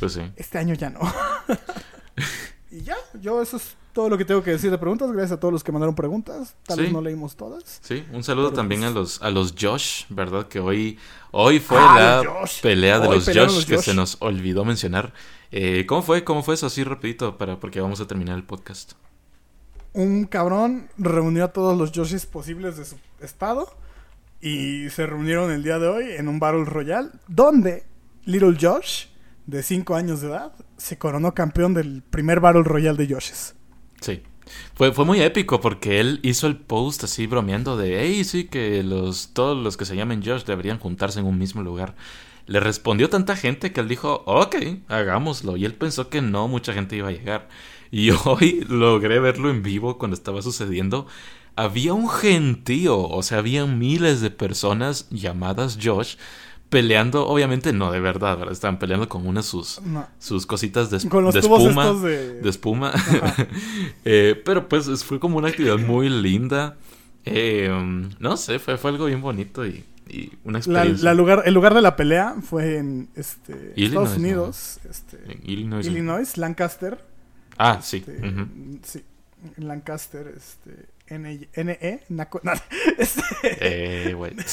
Pues sí. este año ya no. y ya, yo eso es todo lo que tengo que decir de preguntas. Gracias a todos los que mandaron preguntas. Tal Sí. vez no leímos todas. Sí, un saludo también pues- a los a los Josh, ¿verdad? Que hoy hoy fue Ah, la Josh. pelea de los Josh, que se nos olvidó mencionar. Eh, ¿Cómo fue? ¿Cómo fue eso? Así rapidito para porque vamos a terminar el podcast. Un cabrón reunió a todos los Joshes posibles de su estado y se reunieron el día de hoy en un Battle Royale donde Little Josh, de 5 años de edad, se coronó campeón del primer Battle Royale de Joshes. Sí. Fue, fue muy épico porque él hizo el post así bromeando de, hey, sí, que los, todos los que se llamen Josh deberían juntarse en un mismo lugar. Le respondió tanta gente que él dijo, ok, hagámoslo. Y él pensó que no mucha gente iba a llegar. Y hoy logré verlo en vivo cuando estaba sucediendo. Había un gentío, o sea, había miles de personas llamadas Josh peleando, obviamente no de verdad, ¿verdad? Estaban peleando con una de sus, No. sus cositas de, Con los de tubos espuma estos de... de espuma. Eh, pero pues es- fue como una actividad muy linda. Eh, no sé, fue, fue algo bien bonito y, y una experiencia. la lugar, el lugar de la pelea fue en este, Illinois, Estados ¿no? Unidos, este, En Illinois. Illinois, Lancaster. Ah, sí. este, sí, en Lancaster, este, NE, NE, Naco- no, este, Eh, güey.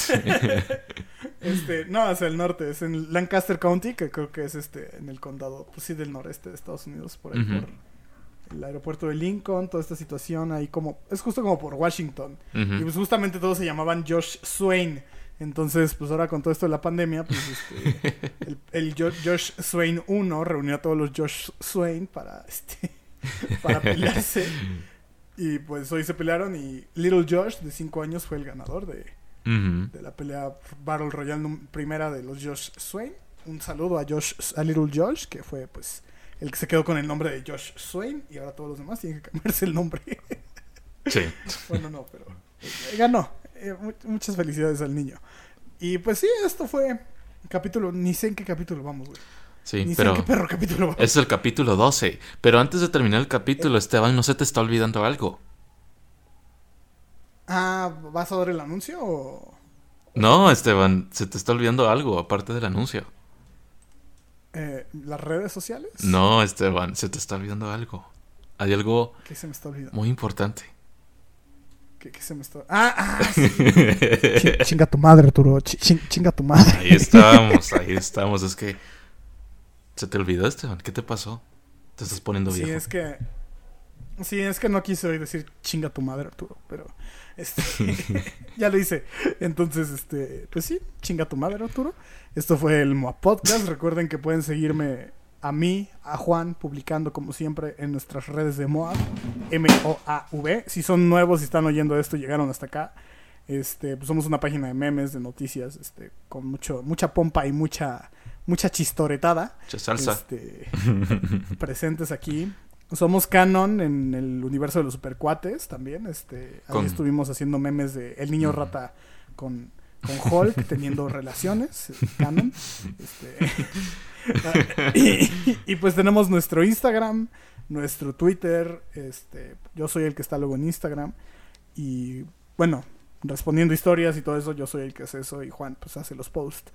este, no, hacia el norte, es en Lancaster County, que creo que es este, en el condado, pues sí, del noreste de Estados Unidos, por ahí Ujú. por el aeropuerto de Lincoln, toda esta situación ahí como, es justo como por Washington. Y pues justamente todos se llamaban Josh Swain. Entonces, pues ahora con todo esto de la pandemia, pues este, el, el Jo- Josh Swain 1 reunió a todos los Josh Swain para este para pelearse. Y pues hoy se pelearon y Little Josh de 5 años fue el ganador de, De la pelea Battle Royale primera de los Josh Swain. Un saludo a Josh a Little Josh, que fue pues el que se quedó con el nombre de Josh Swain y ahora todos los demás tienen que cambiarse el nombre. Sí. Bueno, no, pero eh, ganó. Eh, mu- muchas felicidades al niño. Y pues sí, esto fue capítulo. Ni sé en qué capítulo vamos, güey. Sí, Ni pero sé en qué perro capítulo vamos. es el capítulo 12. Pero antes de terminar el capítulo, Esteban, ¿no se te está olvidando algo? Ah, ¿vas a dar el anuncio o.? No, Esteban, se te está olvidando algo aparte del anuncio. eh, las redes sociales? No, Esteban, se te está olvidando algo. Hay algo ¿Qué se me está olvidando? muy importante. ¿Qué, qué se me está.? Ah, ah, sí. Chi- chinga tu madre, Arturo. Chi- chin- chinga tu madre. Ahí estamos, ahí estamos. Es que. ¿Se te olvidó, Esteban? ¿Qué te pasó? Te estás poniendo Sí, viejo. es que. Sí, es que no quise hoy decir chinga tu madre, Arturo, pero. Este, ya lo hice. Entonces, este. Pues sí, chinga tu madre, Arturo. Esto fue el Moa Podcast. Recuerden que pueden seguirme a mí, a Juan, publicando como siempre en nuestras redes de Moab. M-O-A-V. Si son nuevos y están oyendo esto, llegaron hasta acá. Este, pues somos una página de memes, de noticias, este, con mucho, mucha pompa y mucha, mucha chistoretada. Mucha salsa. Este, presentes aquí. Somos canon en el universo de los supercuates también. Este, ahí Con- estuvimos haciendo memes de el niño rata con, con Hulk teniendo relaciones. eh, Canon. Este, y, y pues tenemos nuestro Instagram, nuestro Twitter. Este, yo soy el que está luego en Instagram. Y bueno, respondiendo historias y todo eso, yo soy el que hace eso. Y Juan pues hace los posts.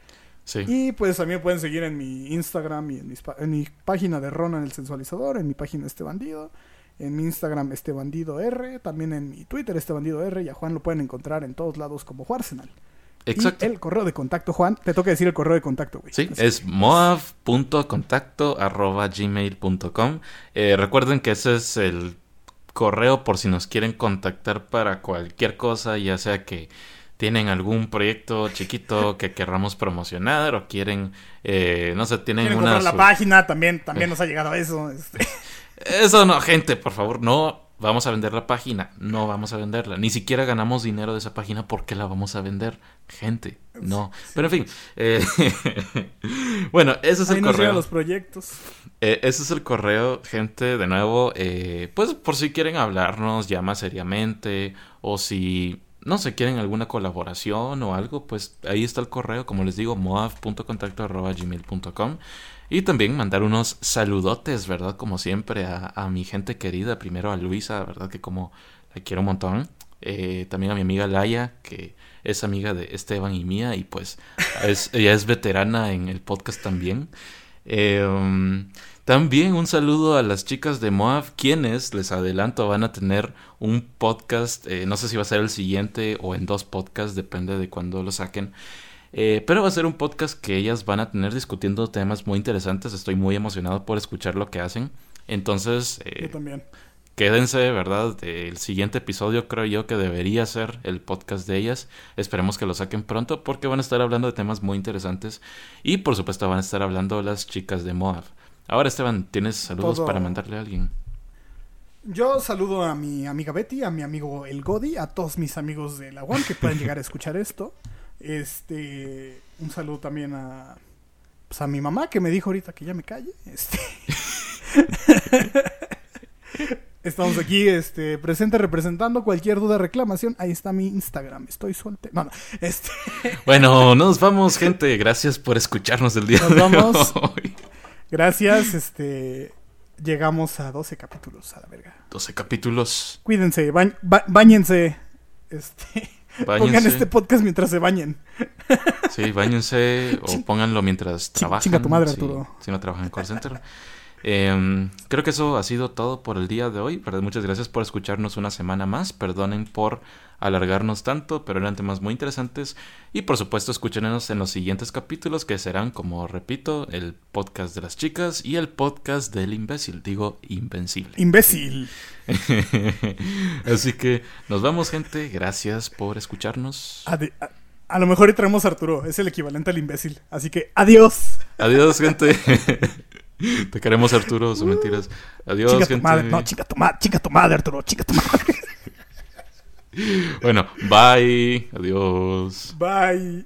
Sí. Y pues también pueden seguir en mi Instagram y en, mis en mi página de Ronan el Sensualizador, en mi página Este Bandido, en mi Instagram Este Bandido R, también en mi Twitter Este Bandido R, y a Juan lo pueden encontrar en todos lados como Juarsenal. Exacto. Y el correo de contacto, Juan, te toca decir el correo de contacto, güey. Sí, Así es moav.contacto.gmail.com. Eh, recuerden que ese es el correo por si nos quieren contactar para cualquier cosa, ya sea que tienen algún proyecto chiquito que querramos promocionar o quieren, eh, no sé, tienen Quieren una... comprar la página, también, también Eh. nos ha llegado eso. este. Eso no, gente, por favor, no vamos a vender la página, no vamos a venderla. Ni siquiera ganamos dinero de esa página porque la vamos a vender, gente. No. Pero en fin. eh, bueno, ese es Ahí el nos correo. los proyectos. Eh, ese es el correo, gente, de nuevo, eh, pues por si quieren hablarnos ya más seriamente o si, no sé, quieren alguna colaboración o algo, pues ahí está el correo, como les digo, moav.contacto.gmail.com y también mandar unos saludotes, ¿verdad? Como siempre a, a mi gente querida, primero a Luisa, ¿verdad? Que como la quiero un montón. Eh, también a mi amiga Laia, que es amiga de Esteban y mía y pues es- ella es veterana en el podcast también. Eh, um, también un saludo a las chicas de Moab, quienes, les adelanto, van a tener un podcast, eh, no sé si va a ser el siguiente o en dos podcasts, depende de cuándo lo saquen. Eh, pero va a ser un podcast que ellas van a tener discutiendo temas muy interesantes. Estoy muy emocionado por escuchar lo que hacen. Entonces, eh, Yo también. quédense, ¿verdad? El siguiente episodio creo yo que debería ser el podcast de ellas. Esperemos que lo saquen pronto porque van a estar hablando de temas muy interesantes. Y por supuesto van a estar hablando las chicas de Moab. Ahora Esteban, ¿tienes saludos Todo- para mandarle a alguien? Yo saludo a mi amiga Betty, a mi amigo El Godi, a todos mis amigos de la UAM que pueden llegar a escuchar esto. Este, un saludo también a, pues a mi mamá que me dijo ahorita que ya me calle. Este. Estamos aquí, este, presente representando cualquier duda, reclamación. Ahí está mi Instagram. Estoy soltero. No, no. Este, Bueno, nos vamos, gente. Gracias por escucharnos el día Nos de vamos. hoy. Gracias. Este, llegamos a 12 capítulos a la verga. 12 capítulos. Cuídense, ba- ba- báñense. Este, pongan este podcast mientras se bañen. Sí, bañense o pónganlo mientras trabajan. chinga tu madre, Arturo. Si, no trabajan en call center. Em, creo que eso ha sido todo por el día de hoy. ¿verdad? Muchas gracias por escucharnos una semana más. Perdonen por alargarnos tanto, pero eran temas muy interesantes. Y por supuesto, escúchenos en los siguientes capítulos que serán, como repito, el podcast de las chicas y el podcast del imbécil. Digo, invencible. Imbécil. Así que nos vamos, gente. Gracias por escucharnos. A, a lo mejor y traemos a Arturo. Es el equivalente al imbécil. Así que adiós. Adiós, gente. Te queremos, Arturo, son mentiras. Adiós, chinga tu gente. madre. No, chinga tu tu madre, Arturo. Chinga tu madre. Bueno, bye. Adiós. Bye.